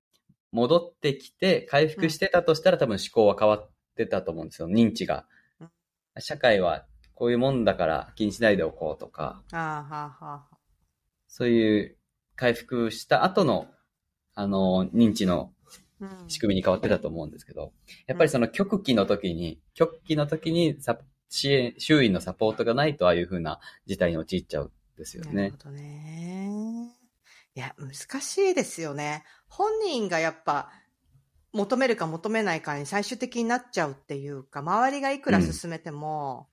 戻ってきて回復してたとしたら多分思考は変わってたと思うんですよ。認知が。社会はこういうもんだから気にしないでおこうとか。そういう回復した後の、あの、認知の仕組みに変わってたと思うんですけど、やっぱりその極期の時に、極期の時にサ支援、周囲のサポートがないとああいうふうな事態に陥っちゃうんですよね。なるほどね。いや、難しいですよね。本人がやっぱ、求めるか求めないかに最終的になっちゃうっていうか、周りがいくら進めても、うん、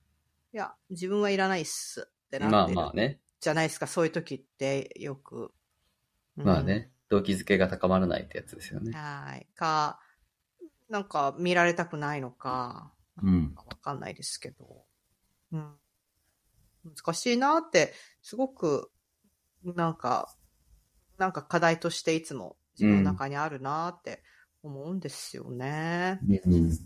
いや、自分はいらないっすってなってる。まあまあね。じゃないですか、そういう時ってよく。うん、まあね。動機づけが高まらないってやつですよね。はい。か、なんか見られたくないのか、うん。わかんないですけど。うん。難しいなって、すごく、なんか、なんか課題としていつも自分の中にあるなって思うんですよね。うん。ね。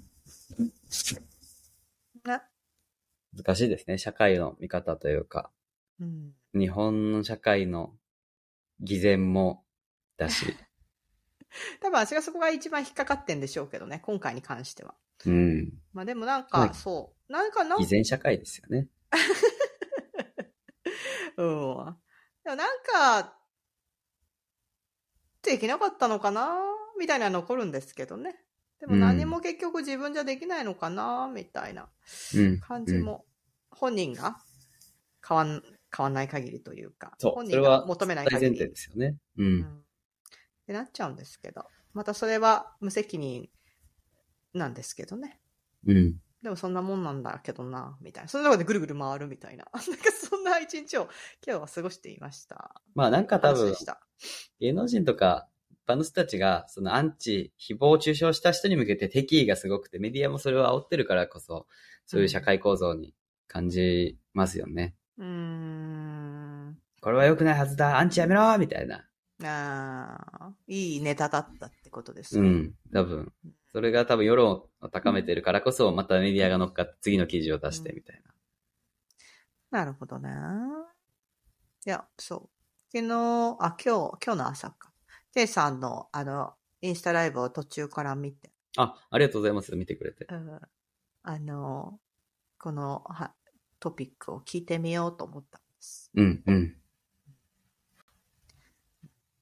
難しいですね。社会の見方というか。うん、日本の社会の偽善もだし。(laughs) 多分私がそこが一番引っかかってんでしょうけどね、今回に関しては。うん。まあでもなんか、そう。なんかな偽善社会ですよね。(laughs) うん。でもなんか、できなかったのかなみたいな残るんですけどね。でも何も結局自分じゃできないのかなみたいな感じも、本人が変わん、変わんない限りというか、本人が求めない限り。前提ですよね。うん、うんってなっちゃうんですけど、またそれは無責任なんですけどね。うん。でもそんなもんなんだけどな、みたいな。その中でぐるぐる回るみたいな。(laughs) なんかそんな一日を今日は過ごしていました。まあなんか多分、芸能人とか一般の人たちが、そのアンチ、誹謗中傷した人に向けて敵意がすごくて、メディアもそれを煽ってるからこそ、そういう社会構造に感じますよね。うん。これは良くないはずだ、アンチやめろみたいな。ああ、いいネタだったってことですね。うん、多分。それが多分世論を高めてるからこそ、またメディアが乗っかって次の記事を出してみたいな。うん、なるほどね。いや、そう。昨日、あ、今日、今日の朝か。テイさんの、あの、インスタライブを途中から見て。あ、ありがとうございます。見てくれて。うん。あの、このはトピックを聞いてみようと思ったんです。うん、うん。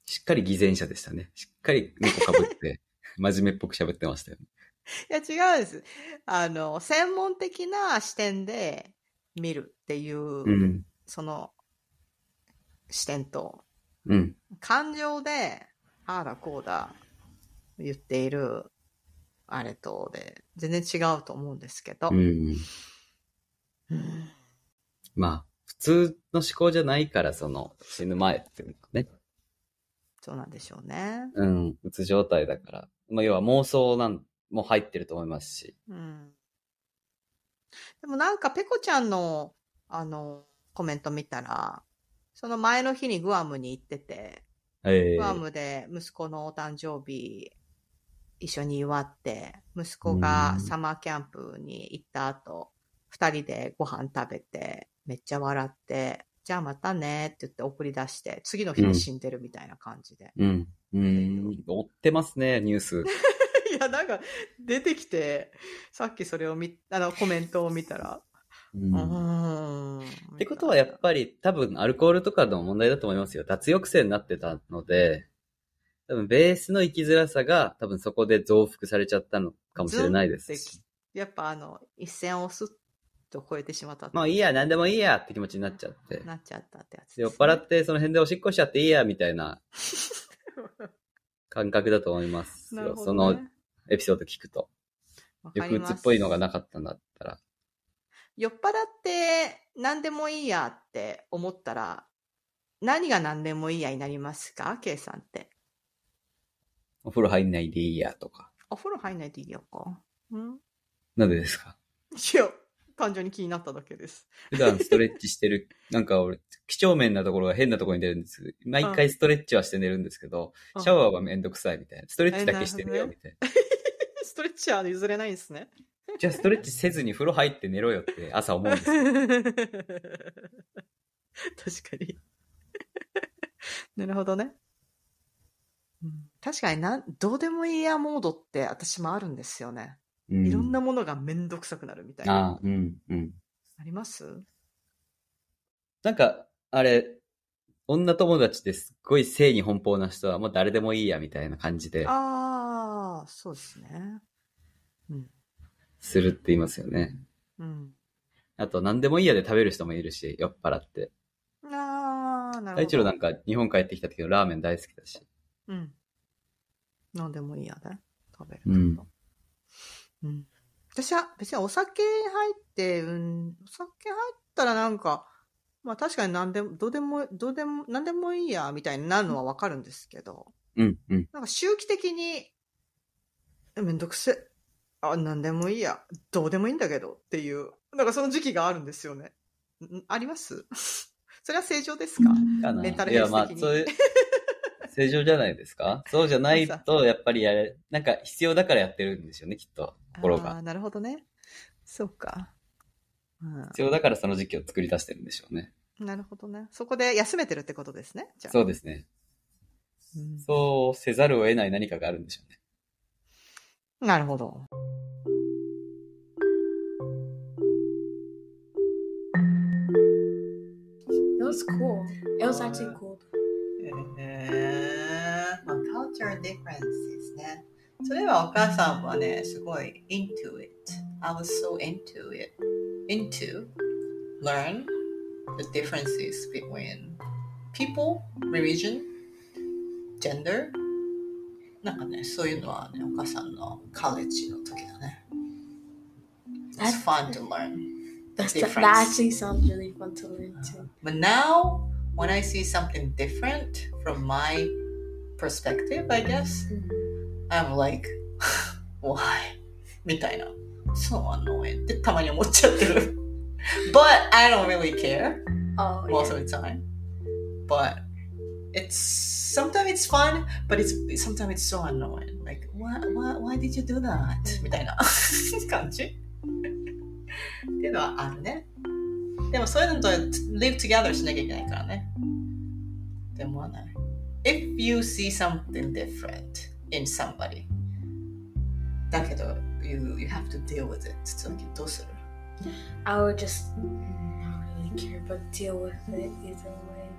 しっかり偽善者でしたね。しっかり猫かぶって、(laughs) 真面目っぽく喋ってましたよね。いや、違うんです。あの、専門的な視点で見るっていう、うん、その、視点と、うん、感情で、ああだこうだ言っている、あれとで、全然違うと思うんですけど。うん、うん、まあ、普通の思考じゃないから、その、死ぬ前っていうかね。そうなんでしょうね。うん、うつ状態だから。まあ、要は妄想なんも入ってると思いますし。うん。でもなんか、ペコちゃんの、あの、コメント見たら、その前の日にグアムに行ってて、えー、グアムで息子のお誕生日一緒に祝って、息子がサマーキャンプに行った後、二人でご飯食べて、めっちゃ笑って、じゃあまたねって言って送り出して、次の日に死んでるみたいな感じで。うん。うん。追ってますね、ニュース。(laughs) いや、なんか、出てきて、さっきそれを見、あの、コメントを見たら、うん。ってことはやっぱり多分アルコールとかの問題だと思いますよ。脱抑制になってたので、多分ベースの生きづらさが多分そこで増幅されちゃったのかもしれないですし。やっぱあの、一線をスッと超えてしまった。まあいいや、何でもいいやって気持ちになっちゃって。なっちゃったってやつ、ね、酔っ払ってその辺でおしっこしちゃっていいや、みたいな (laughs) 感覚だと思いますよ。ね、そのエピソード聞くと。抑うつっぽいのがなかったんだ。酔っ払って何でもいいやって思ったら、何が何でもいいやになりますか ?K さんって。お風呂入んないでいいやとか。お風呂入んないでいいやか。ん？なんでですか？いや、単純に気になっただけです。普段ストレッチしてる、なんか俺、几帳面なところが変なところに出るんです。毎回ストレッチはして寝るんですけど、シャワーはめんどくさいみたいな。ストレッチだけしてるよみたいな。(laughs) ストレッチは譲れないんですね。じゃあストレッチせずに風呂入って寝ろよって朝思うんですよ。確かに。なるほどね。うん、確かにな、どうでもいいやモードって私もあるんですよね。うん、いろんなものがめんどくさくなるみたいな。ああ、うん、うん。あります？なんか、あれ、女友達ですっごい性に奔放な人はもう誰でもいいやみたいな感じで。ああ、そうですね。うん。するって言いますよね。うん。あと、何でもいいやで食べる人もいるし、酔っ払って。ああ、なるほど。大一郎なんか日本帰ってきた時のラーメン大好きだし。うん。何でもいいやで食べる。うん。うん。私は別にお酒入って、うん、お酒入ったらなんか、まあ確かに何でも、どうでも、どうでも、何でもいいや、みたいになるのはわかるんですけど。うん、うん。なんか周期的に、めんどくせあ、なんでもいいや。どうでもいいんだけどっていう。なんかその時期があるんですよね。あります？(laughs) それは正常ですか？メンタルヘルス的に。いや、まあ、そういう、正常じゃないですか？(laughs) そうじゃないと、やっぱりやれ、なんか必要だからやってるんですよね、きっと。心が。ああ、なるほどね。そうか、うん。必要だからその時期を作り出してるんでしょうね。なるほどね。そこで休めてるってことですね。じゃあ。そうですね。うん、そうせざるを得ない何かがあるんでしょうね。なるほど。was cool. It was actually cool. えー、まあ、culture differences ね。それはお母さんはね、すごい into it. I was so into it. into learn the differences between people, religion, gender, なんかね、そういうのはね、お母さんのカレッジの時だね。 it's fun to learn. That's the, difference. that actually sounds really fun to learn too. But now, when I see something different from my perspective, I guess, I'm like, (laughs) why? みたいな。So annoying ってたまに思っちゃってる。But I don't really care Oh, most yeah. of the time. But it's sometimes it's fun, but it's sometimes it's so annoying. Like, why, why, why did you do that? みたいな感じっていうのはあるね。 (laughs) (laughs) でもそういうのと live together しなきゃいけないからね。でもない。If you see something different in somebody だけど you, you have to deal with it って時どうする I would just mm, not really care, but deal with it either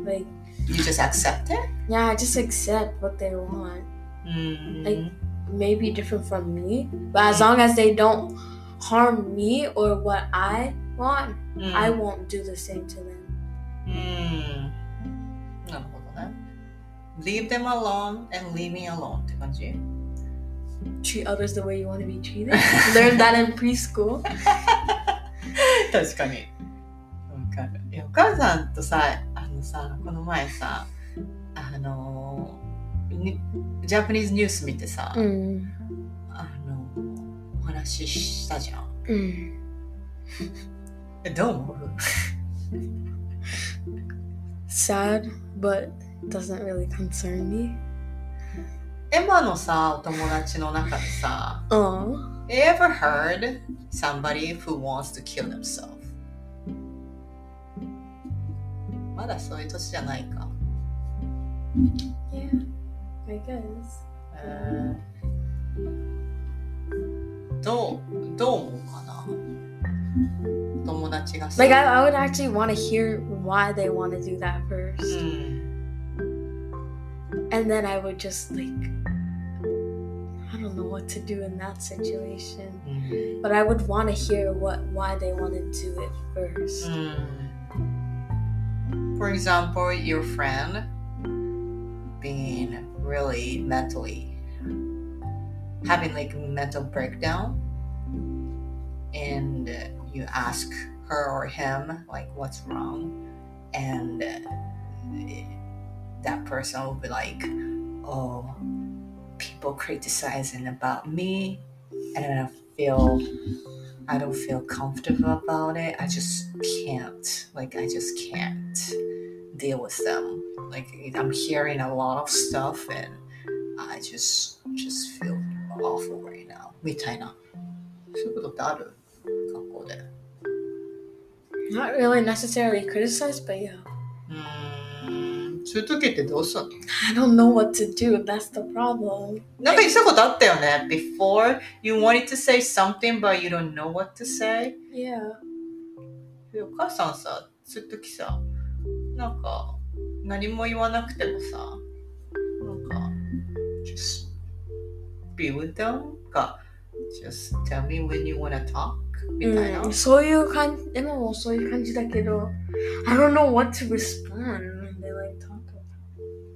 way. Like, You just accept it? yeah, I just accept what they want. うん。 Like, maybe different from me, but as long as they don't harm me or what I on、うん、I hmm. won't do the same to them. Hmm. うんなるほどね Leave them alone and leave me alone Treat others the way you want to be treated. (laughs) Learn that in preschool. (laughs) 確かに。わかるお母さんとさあのさこの前さあのジャパニーズニュース見てさ、うん、あのお話ししたじゃん、うん。どう思う Sad, but doesn't really concern me. エマのさ、お友達の中でさ、Oh. You ever heard somebody who wants to kill himself? まだそういう年じゃないか。Yeah, I guess. えーどう、どう思うかな。Like I, I would actually want to hear why they want to do that first, mm. and then I would just like I don't know what to do in that situation, mm. but I would want to hear what why they want to do it first. Mm. For example, your friend being really mentally having like a mental breakdown and you ask her or him like what's wrong and that person will be like oh people criticizing about me and I don't feel I don't feel comfortable about it. I just can't. Like I just can't deal with them. Like I'm hearing a lot of stuff and I just just feel awful right now. みたいな。そういうことってある学校で。 Not really necessarily criticized, but yeah. うーん。そういう時ってどうすんの I don't know what to do. That's the problem. なんか言ってたことあったよね。Before you wanted to say something but you don't know what to say. Yeah. でお母さんさ、そういう時さ、なんか、何も言わなくてもさ、なんか、just be with them か、just tell me when you wanna talk みたいな。うん、そういう感じ、今もそういう感じだけど、I don't know what to respond when they like talk about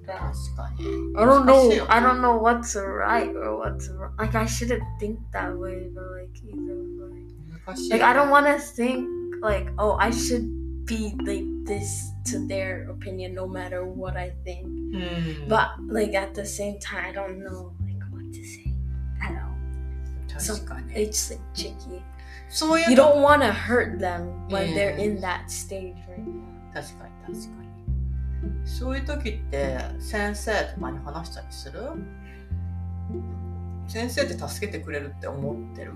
that. 確かに。 I don't 難しいよ know. I don't know what's right or what's wrong. Like I shouldn't think that way, but like either way. 難しい。 Like I don't want to think like, oh, I should be like this to their opinion no matter what I think. うん。 But like at the same time, I don't know like what to say at all. 確かに。 It's like tricky. そういう You と don't want to hurt them when they're in that stage right now. 確かに確かに。そういう時って先生とかに話したりする先生って助けてくれるって思ってる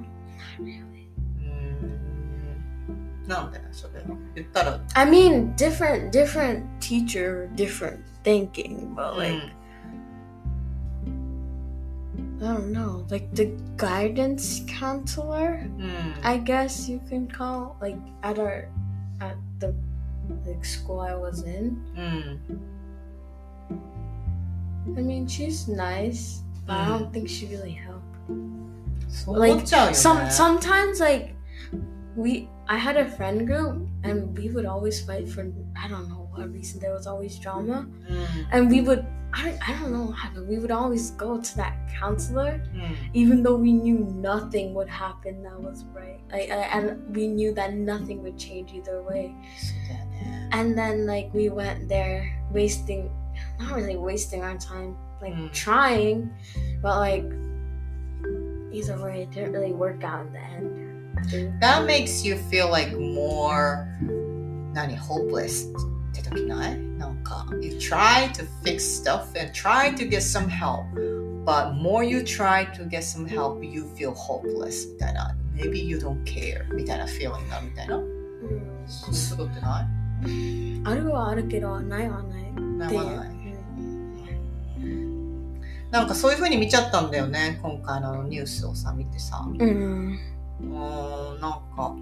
なんでそれ言ったら、I mean, different different teacher, different thinking, but う like ん I don't know, like the guidance counselor. Mm. I guess you can call like at our at the like school I was in. Mm. I mean, she's nice, but mm. I don't hmm. think she really helped. So like we'll some that. sometimes like we I had a friend group and we would always fight for I don't know a reason there was always drama. Mm. And we would, I don't, I don't know why, but we would always go to that counselor, mm. even though we knew nothing would happen that was right. And we knew that nothing would change either way. Yeah. And then, like, we went there wasting, not really wasting our time, like mm. trying, but like, either way, it didn't really work out in the end. That makes you feel like more not hopeless 時ないなんか You try to fix stuff and try to get some help but more you try to get some help you feel hopeless みたいな Maybe you don't care みたいな feeling だみたいなすごくないあるはあるけど、ないはない。っていうならないなんかそういう風に見ちゃったんだよね今回のニュースをさ見てさうん。うーんなんか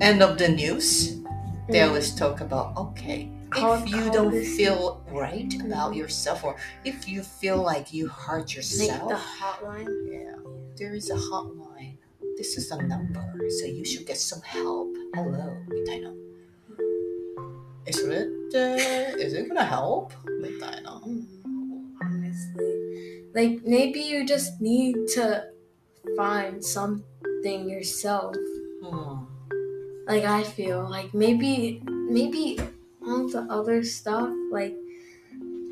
end of the news they always talk about okay Call- if you call don't this- feel right about Mhm. yourself or if you feel like you hurt Make yourself the hotline. yeah there is a hotline this is a number so you should get some help hello みたいなえそれって is it gonna help みたいな Honestly. Like maybe you just need to find something yourself. うん Like I feel like maybe maybe all the other stuff like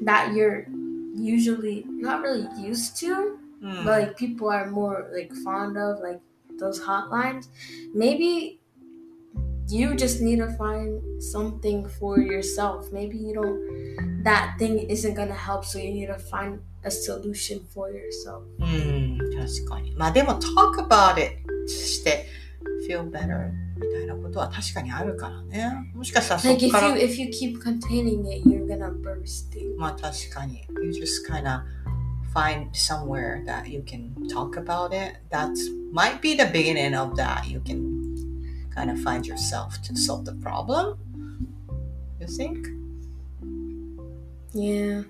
that you're usually not really used to, うん but like people are more like fond of like those hotlines. Maybe you just need to find something for yourself. Maybe you don't that thing isn't gonna help, so you need to find a solution for yourself. うん、確かに。まあでも talk about it して feel better みたいなことは確かにあるからね。もしかしたらそ Like こ if か you ら、 if you keep containing it, you're gonna burst. Dude. まあ確かに。You just kinda find somewhere that you can talk about it. That might be the beginning of that. You can kind of find yourself to solve the problem. You think? Yeah.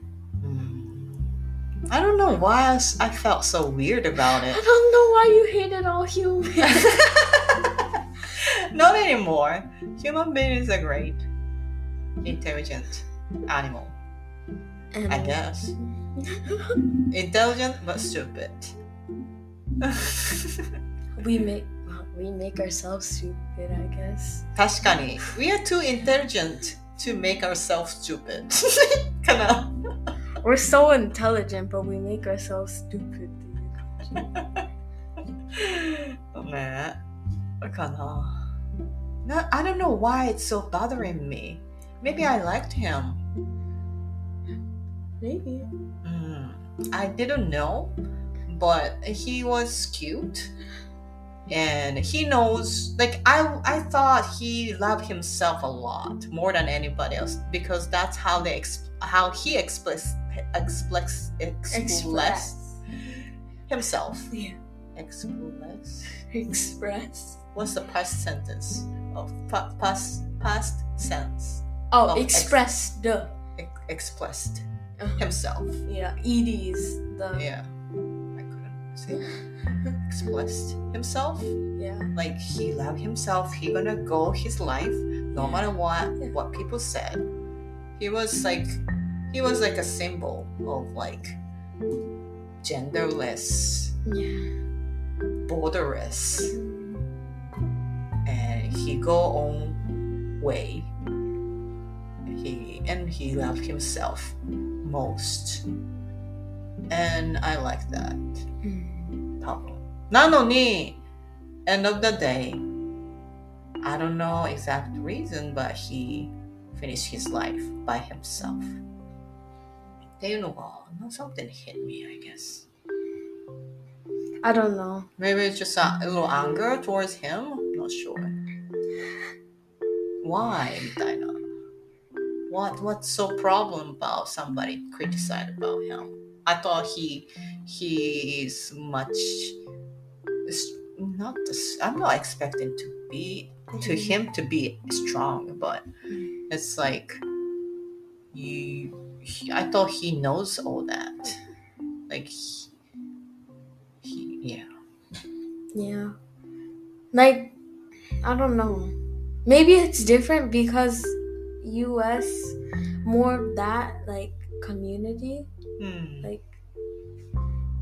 I don't know why I s- I felt so weird about I it. don't know why you hated all humans. (laughs) (laughs) Not anymore. Human being is a great, intelligent animal. I guess. (laughs) Intelligent but stupid. (laughs) we make well, we make ourselves stupid, I guess. 確かに。We are too intelligent to make ourselves stupid. かな We're so intelligent, but we make ourselves stupid. ね かな No, I don't know why it's so bothering me. Maybe I liked him. Maybe. Mm, I didn't know, but he was cute. And he knows, like I, I thought he loved himself a lot more than anybody else because that's how they, ex- how he express, express Express. himself. Yeah. Express. Express. What's the past sentence of pa- past past sense? Oh, Oh, ex- express the. Ex- expressed Uh, himself. yeah, ed is the. Yeah. I couldn't say (laughs) expressed himself. Yeah. Like he loved himself. He gonna go his life no matter what Yeah. what people said. He was like he was like a symbol of like genderless, Yeah. borderless, and he go on way. He and he loved himself most, and I like that. Mm. 多分なのに end of the day I don't know exact reason but he finished his life by himself っていうのが something hit me I guess I don't know. maybe it's just a, a little anger towards him I'm not sure why みたいな what what's so problem about somebody criticize about him I thought he he is much is not this I'm not expecting to be to him to be strong but it's like you he, I thought he knows all that like he, he yeah Yeah. like I don't know. Maybe it's different because US more of that like community Mm. like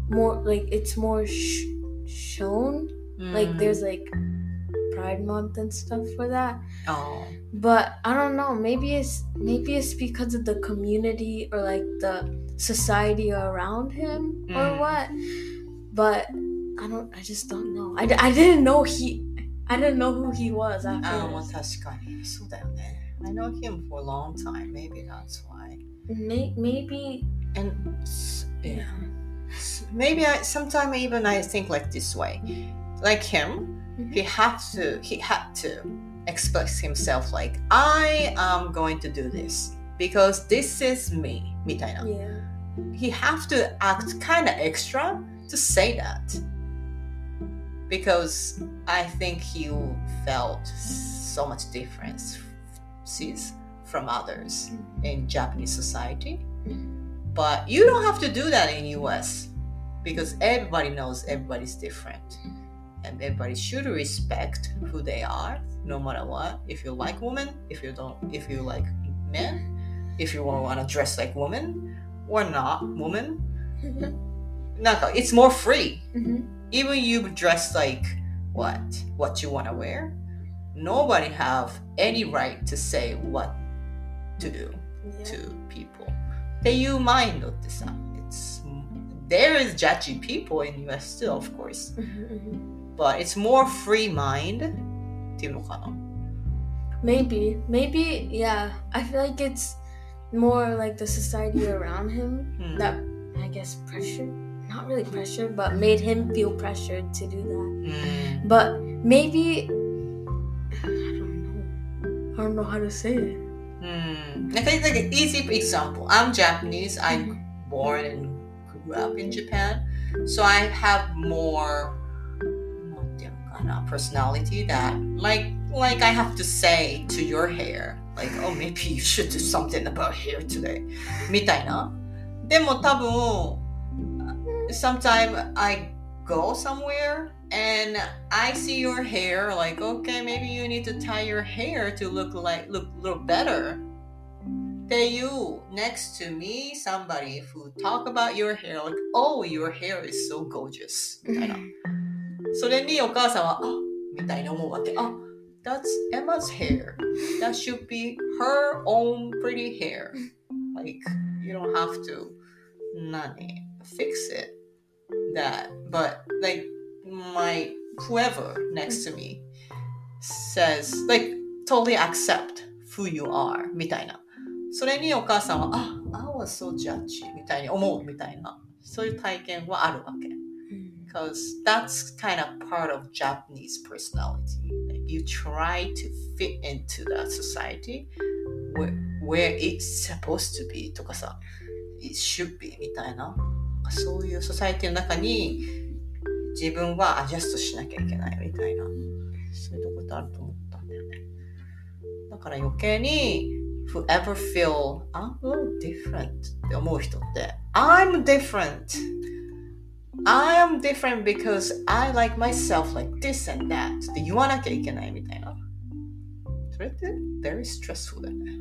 more like it's more sh- shown like Mm. there's like pride month and stuff for that Oh. but i don't know maybe it's maybe it's because of the community or like the society around him or Mm. what but i don't i just don't know I, I didn't know he i didn't know who he was at ああ、まあ first 確かに。そうだよね。I know him for a long time. Maybe that's why. May- maybe And s- yeah. S- Maybe I sometimes even I think like this way. Like him, he had to he had to express himself like I am going to do this because this is me みたいな。 yeah he have to act kind of extra to say that because I think he felt so much difference sees from others in Japanese society. But you don't have to do that in US because everybody knows everybody's different. And everybody should respect who they are, no matter what. If you like women, if you don't, if you like men, if you want to dress like women or not woman, mm-hmm. Naka, it's more free. Mm-hmm Mhm. Even you dress like what what you want to wear, nobody have any right to say what to do yeah. to people. っていうマインドってさ、it's there is judgy people in US still, of course, (laughs) Mhm, mhm. but it's more free mind っていうのかな。 Maybe, maybe, yeah. I feel like it's more like the society around him Hmm. that I guess pressure, not really pressured, but made him feel pressured to do that. Mm. But maybe I don't know. I don't know how to say it. Hmm. I think like an easy example. I'm Japanese. I'm born and grew up in Japan, so I have more personality that like like I have to say to your hair like oh maybe you should do something about hair today みたいなでも多分 sometimes I go somewhere and I see your hair like okay maybe you need to tie your hair to look like look look better they you next to me somebody who talk about your hair like oh your hair is so gorgeous みたいなそれにお母さんはあみたいに思うわけあ that's Emma's hair that should be her own pretty hair like you don't have to 何 fix it that but like my whoever next to me says like totally accept who you are みたいなそれにお母さんはあ I was so judgy みたいに思うみたいなそういう体験はあるわけ because that's kind of part of Japanese personality like you try to fit into that society where, where it's supposed to be とかさ it should be みたいな そういうソサイティの中に自分はアジャストしなきゃいけないみたいなそういうとこってあると思ったんだよねだから余計に whoever feel I'm a little different って思う人って I'm different I am different because I like myself like this and that って言わなきゃいけないみたいなそれって very stressful だよね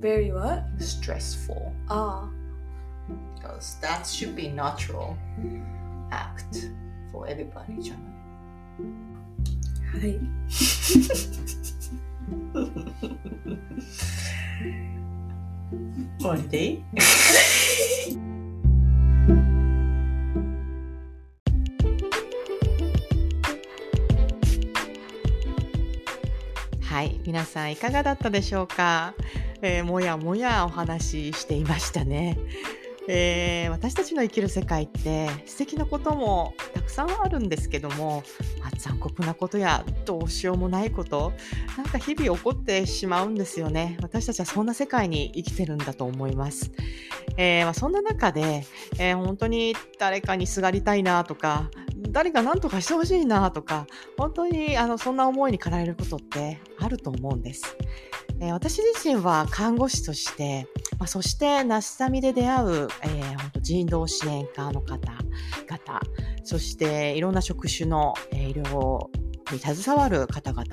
Very what? stressful Ah. Because that should be natural act for everybody じゃないはい。終わりでいいはい、皆さんいかがだったでしょうか、えーもやもやお話ししていましたね。えー私たちの生きる世界って素敵なこともたくさんあるんですけども、まあ残酷なことやどうしようもないことなんか日々起こってしまうんですよね。私たちはそんな世界に生きてるんだと思います、えーまあ、そんな中で、えー本当に誰かにすがりたいなとか誰か何とかしてほしいなとか本当にあのそんな思いに駆られることってあると思うんです、えー私自身は看護師として、まあ、そしてナスサミで出会う、えー本当人道支援家の方々そしていろんな職種の、えー、医療に携わる方々、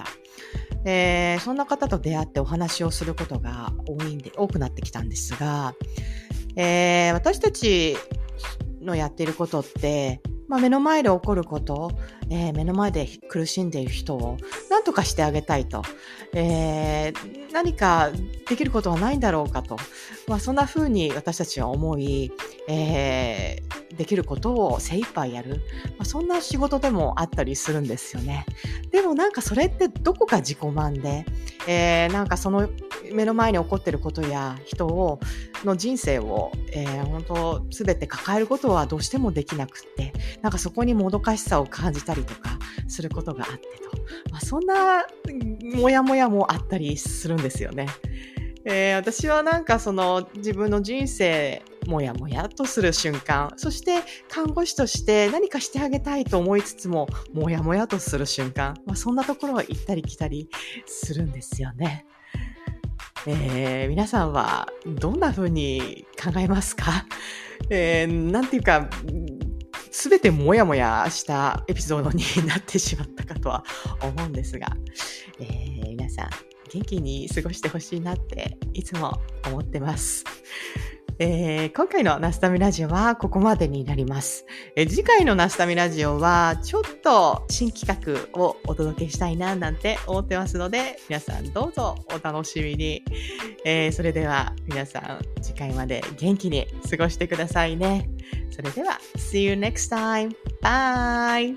えー、そんな方と出会ってお話をすることが多いんで、多くなってきたんですが、えー、私たちのやっていることって、まあ、目の前で起こること、えー、目の前で苦しんでいる人を何とかしてあげたいと、えー、何かできることはないんだろうかと、まあ、そんな風に私たちは思い、えー、できることを精一杯やる、まあ、そんな仕事でもあったりするんですよね。でもなんかそれってどこか自己満で、えー、なんかその目の前に起こってることや人をの人生を、えー、本当全て抱えることはどうしてもできなくってなんかそこにもどかしさを感じたりとかすることがあってと、まあ、そんなモヤモヤもあったりするんですよね。えー、私はなんかその自分の人生もやもやとする瞬間、そして看護師として何かしてあげたいと思いつつも、もやもやとする瞬間、まあ、そんなところは行ったり来たりするんですよね。えー、皆さんはどんな風に考えますか？(laughs) えー、なんていうか、すべてもやもやしたエピソードになってしまったかとは思うんですが、(laughs) えー、皆さん元気に過ごしてほしいなっていつも思ってます。えー、今回のナスタミラジオはここまでになります、えー、次回のナスタミラジオはちょっと新企画をお届けしたいななんて思ってますので皆さんどうぞお楽しみに、えー、それでは皆さん次回まで元気に過ごしてくださいねそれでは See you next time! Bye!